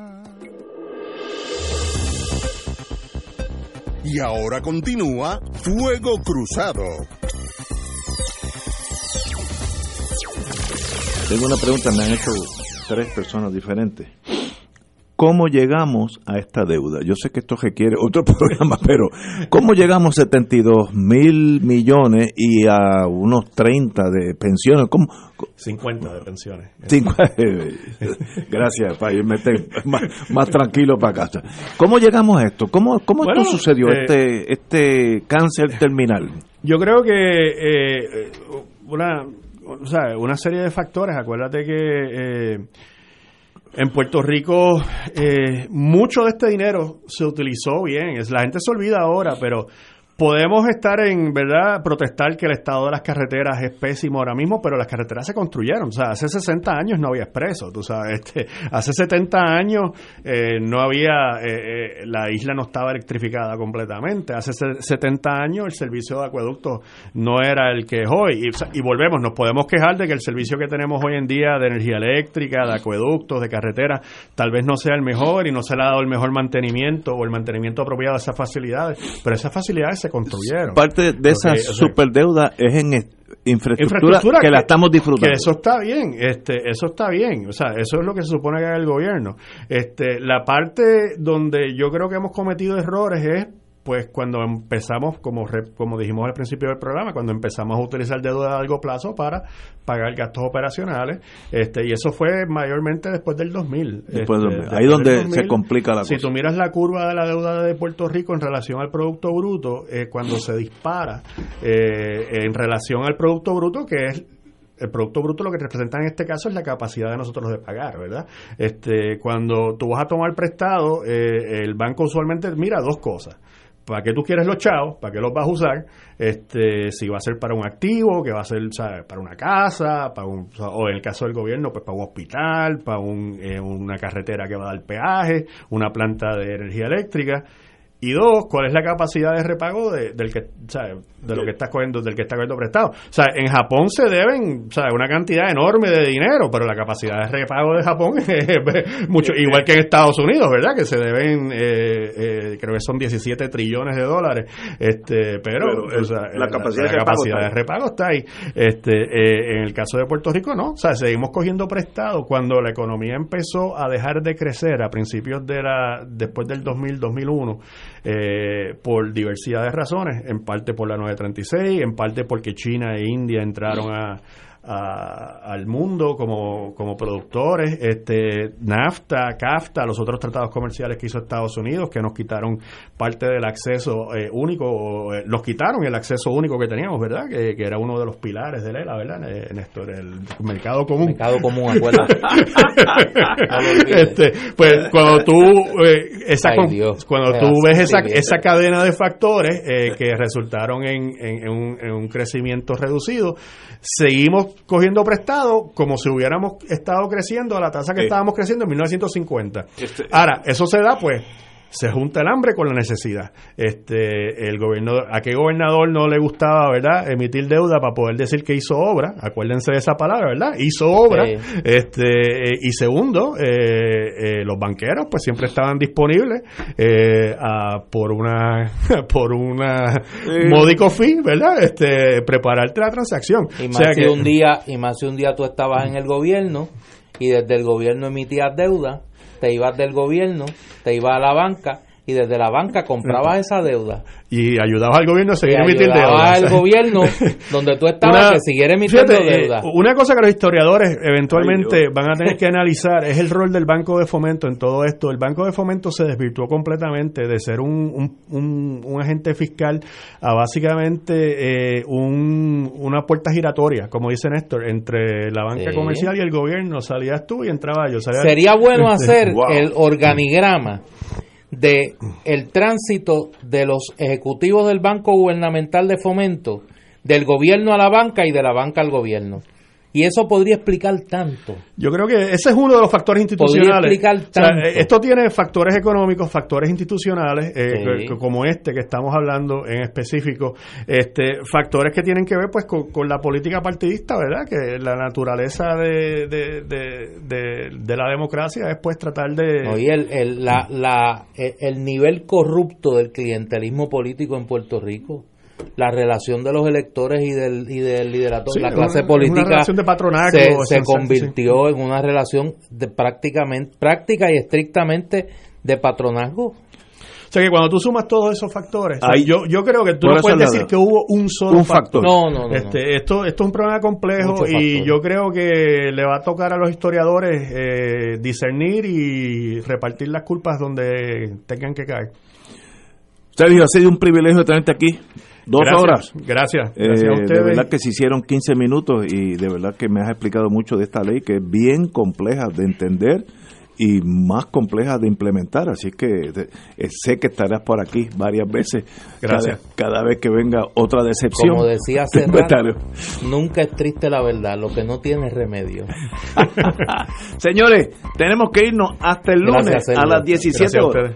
Y ahora continúa Fuego Cruzado. Tengo una pregunta, me han hecho tres personas diferentes. ¿Cómo llegamos a esta deuda? Yo sé que esto requiere otro programa, pero ¿cómo llegamos a 72 mil millones y a unos 30 de pensiones? ¿Cómo? 50 de pensiones. Gracias, para irme te- más, más tranquilo para casa. ¿Cómo llegamos a esto? ¿Cómo, cómo Bueno, esto sucedió, eh, este, este cáncer terminal? Yo creo que eh, una, o sea, una serie de factores. Acuérdate que eh, en Puerto Rico eh, mucho de este dinero se utilizó bien. Es, la gente se olvida ahora, pero podemos estar en, ¿verdad?, protestar que el estado de las carreteras es pésimo ahora mismo, pero las carreteras se construyeron. O sea, hace 60 años no había expreso, tú sabes. Este, hace 70 años eh, no había, eh, eh, la isla no estaba electrificada completamente. Hace se- 70 años el servicio de acueductos no era el que es hoy. Y, y volvemos, nos podemos quejar de que el servicio que tenemos hoy en día de energía eléctrica, de acueductos, de carreteras, tal vez no sea el mejor y no se le ha dado el mejor mantenimiento o el mantenimiento apropiado a esas facilidades, pero esas facilidades se construyeron. Parte de esa Ok, o sea, superdeuda es en, es- infraestructura, que, la estamos disfrutando. Que eso está bien, este, eso está bien, o sea, eso es lo que se supone que haga el gobierno. Este, la parte donde yo creo que hemos cometido errores es pues cuando empezamos, como, como dijimos al principio del programa, cuando empezamos a utilizar deuda a largo plazo para pagar gastos operacionales, este y eso fue mayormente después del 2000. Después este, Ahí donde se complica la si cosa. Si tú miras la curva de la deuda de Puerto Rico en relación al Producto Bruto, eh, cuando se dispara eh, en relación al Producto Bruto, que es el Producto Bruto lo que representa en este caso es la capacidad de nosotros de pagar, ¿verdad? Este, cuando tú vas a tomar prestado, eh, el banco usualmente mira dos cosas ¿Para qué tú quieres los chavos? ¿Para qué los vas a usar? Este, si va a ser para un activo, que va a ser para una casa, para un, o en el caso del gobierno, pues para un hospital, para un, eh, una carretera que va a dar peaje, una planta de energía eléctrica. Y dos, ¿cuál es la capacidad de repago de, del que, de lo que está cogiendo, del que está cogiendo prestado? O sea, en Japón se deben, una cantidad enorme de dinero, pero la capacidad de repago de Japón es mucho, igual que en Estados Unidos, ¿verdad? Que se deben, eh, eh, creo que son 17 trillones de dólares, este, pero, la, capacidad, de, repago está ahí. Este, eh, en el caso de Puerto Rico, no. O sea, seguimos cogiendo prestado cuando la economía empezó a dejar de crecer a principios de la, después del 2000, 2001 eh, por diversidad de razones, en parte por la 936, en parte porque China e India entraron a, al mundo como, como productores, este NAFTA, CAFTA, los otros tratados comerciales que hizo Estados Unidos, que nos quitaron parte del acceso eh, único, eh, los quitaron el acceso único que teníamos, ¿verdad? Que, era uno de los pilares de ELA, ¿verdad? Eh, Néstor, el mercado común. Mercado común, este, pues cuando tú, esa, cuando tú ves esa, esa cadena de factores que resultaron en, en, un, en un crecimiento reducido, seguimos cogiendo prestado como si hubiéramos estado creciendo a la tasa que estábamos creciendo en 1950. Este, Ahora, eso se da pues se junta el hambre con la necesidad. Este, el gobierno, a qué gobernador no le gustaba, ¿verdad? Emitir deuda para poder decir que hizo obra. Acuérdense de esa palabra, ¿verdad? Hizo obra. Este, y segundo, eh, eh, los banqueros, pues siempre estaban disponibles eh, a, por una, por una módico fee, ¿verdad? Este, prepararte la transacción. Y más si un día, y más si un día tú estabas en el gobierno y desde el gobierno emitías deuda te ibas del gobierno, te ibas a la banca y desde la banca comprabas esa deuda y ayudabas al gobierno a seguir emitiendo deuda. al gobierno donde tú estabas que siguiera emitiendo eh, deuda. una cosa que los historiadores eventualmente van a tener que analizar es el rol del Banco de Fomento en todo esto. El Banco de Fomento se desvirtuó completamente de ser un, un, un, agente fiscal a básicamente eh, un, una puerta giratoria, como dice Néstor, entre la banca comercial y el gobierno. Salías tú y entraba yo. Sería bueno hacer el organigrama de el tránsito de los ejecutivos del Banco Gubernamental de Fomento, del gobierno a la banca y de la banca al gobierno. Y eso podría explicar tanto. Yo creo que ese es uno de los factores institucionales. esto tiene factores económicos, factores institucionales, eh, como este que estamos hablando en específico, este, factores que tienen que ver pues con, la política partidista, ¿verdad? Que la naturaleza de, de, la democracia es pues tratar de... Oye, el, el, la, la, el nivel corrupto del clientelismo político en Puerto Rico la relación de los electores y del, y del liderato de la clase política se, convirtió en una relación de prácticamente práctica y estrictamente de patronazgo. O sea que cuando tú sumas todos esos factores, yo, yo creo que tú no puedes decir que hubo un solo factor. No, no, no, este, Esto, esto es un problema complejo y yo creo que le va a tocar a los historiadores eh, discernir y repartir las culpas donde tengan que caer. Sergio, ha sido un privilegio tenerte aquí. Dos horas. Gracias. Eh, gracias a ustedes. De verdad que se hicieron 15 minutos y de verdad que me has explicado mucho de esta ley que es bien compleja de entender y más compleja de implementar. Así que eh, sé que estarás por aquí varias veces. Gracias. Cada, vez que venga otra decepción. Como decía Serrano, nunca es triste la verdad, lo que no tiene remedio. Señores, tenemos que irnos hasta el lunes a las 17 horas.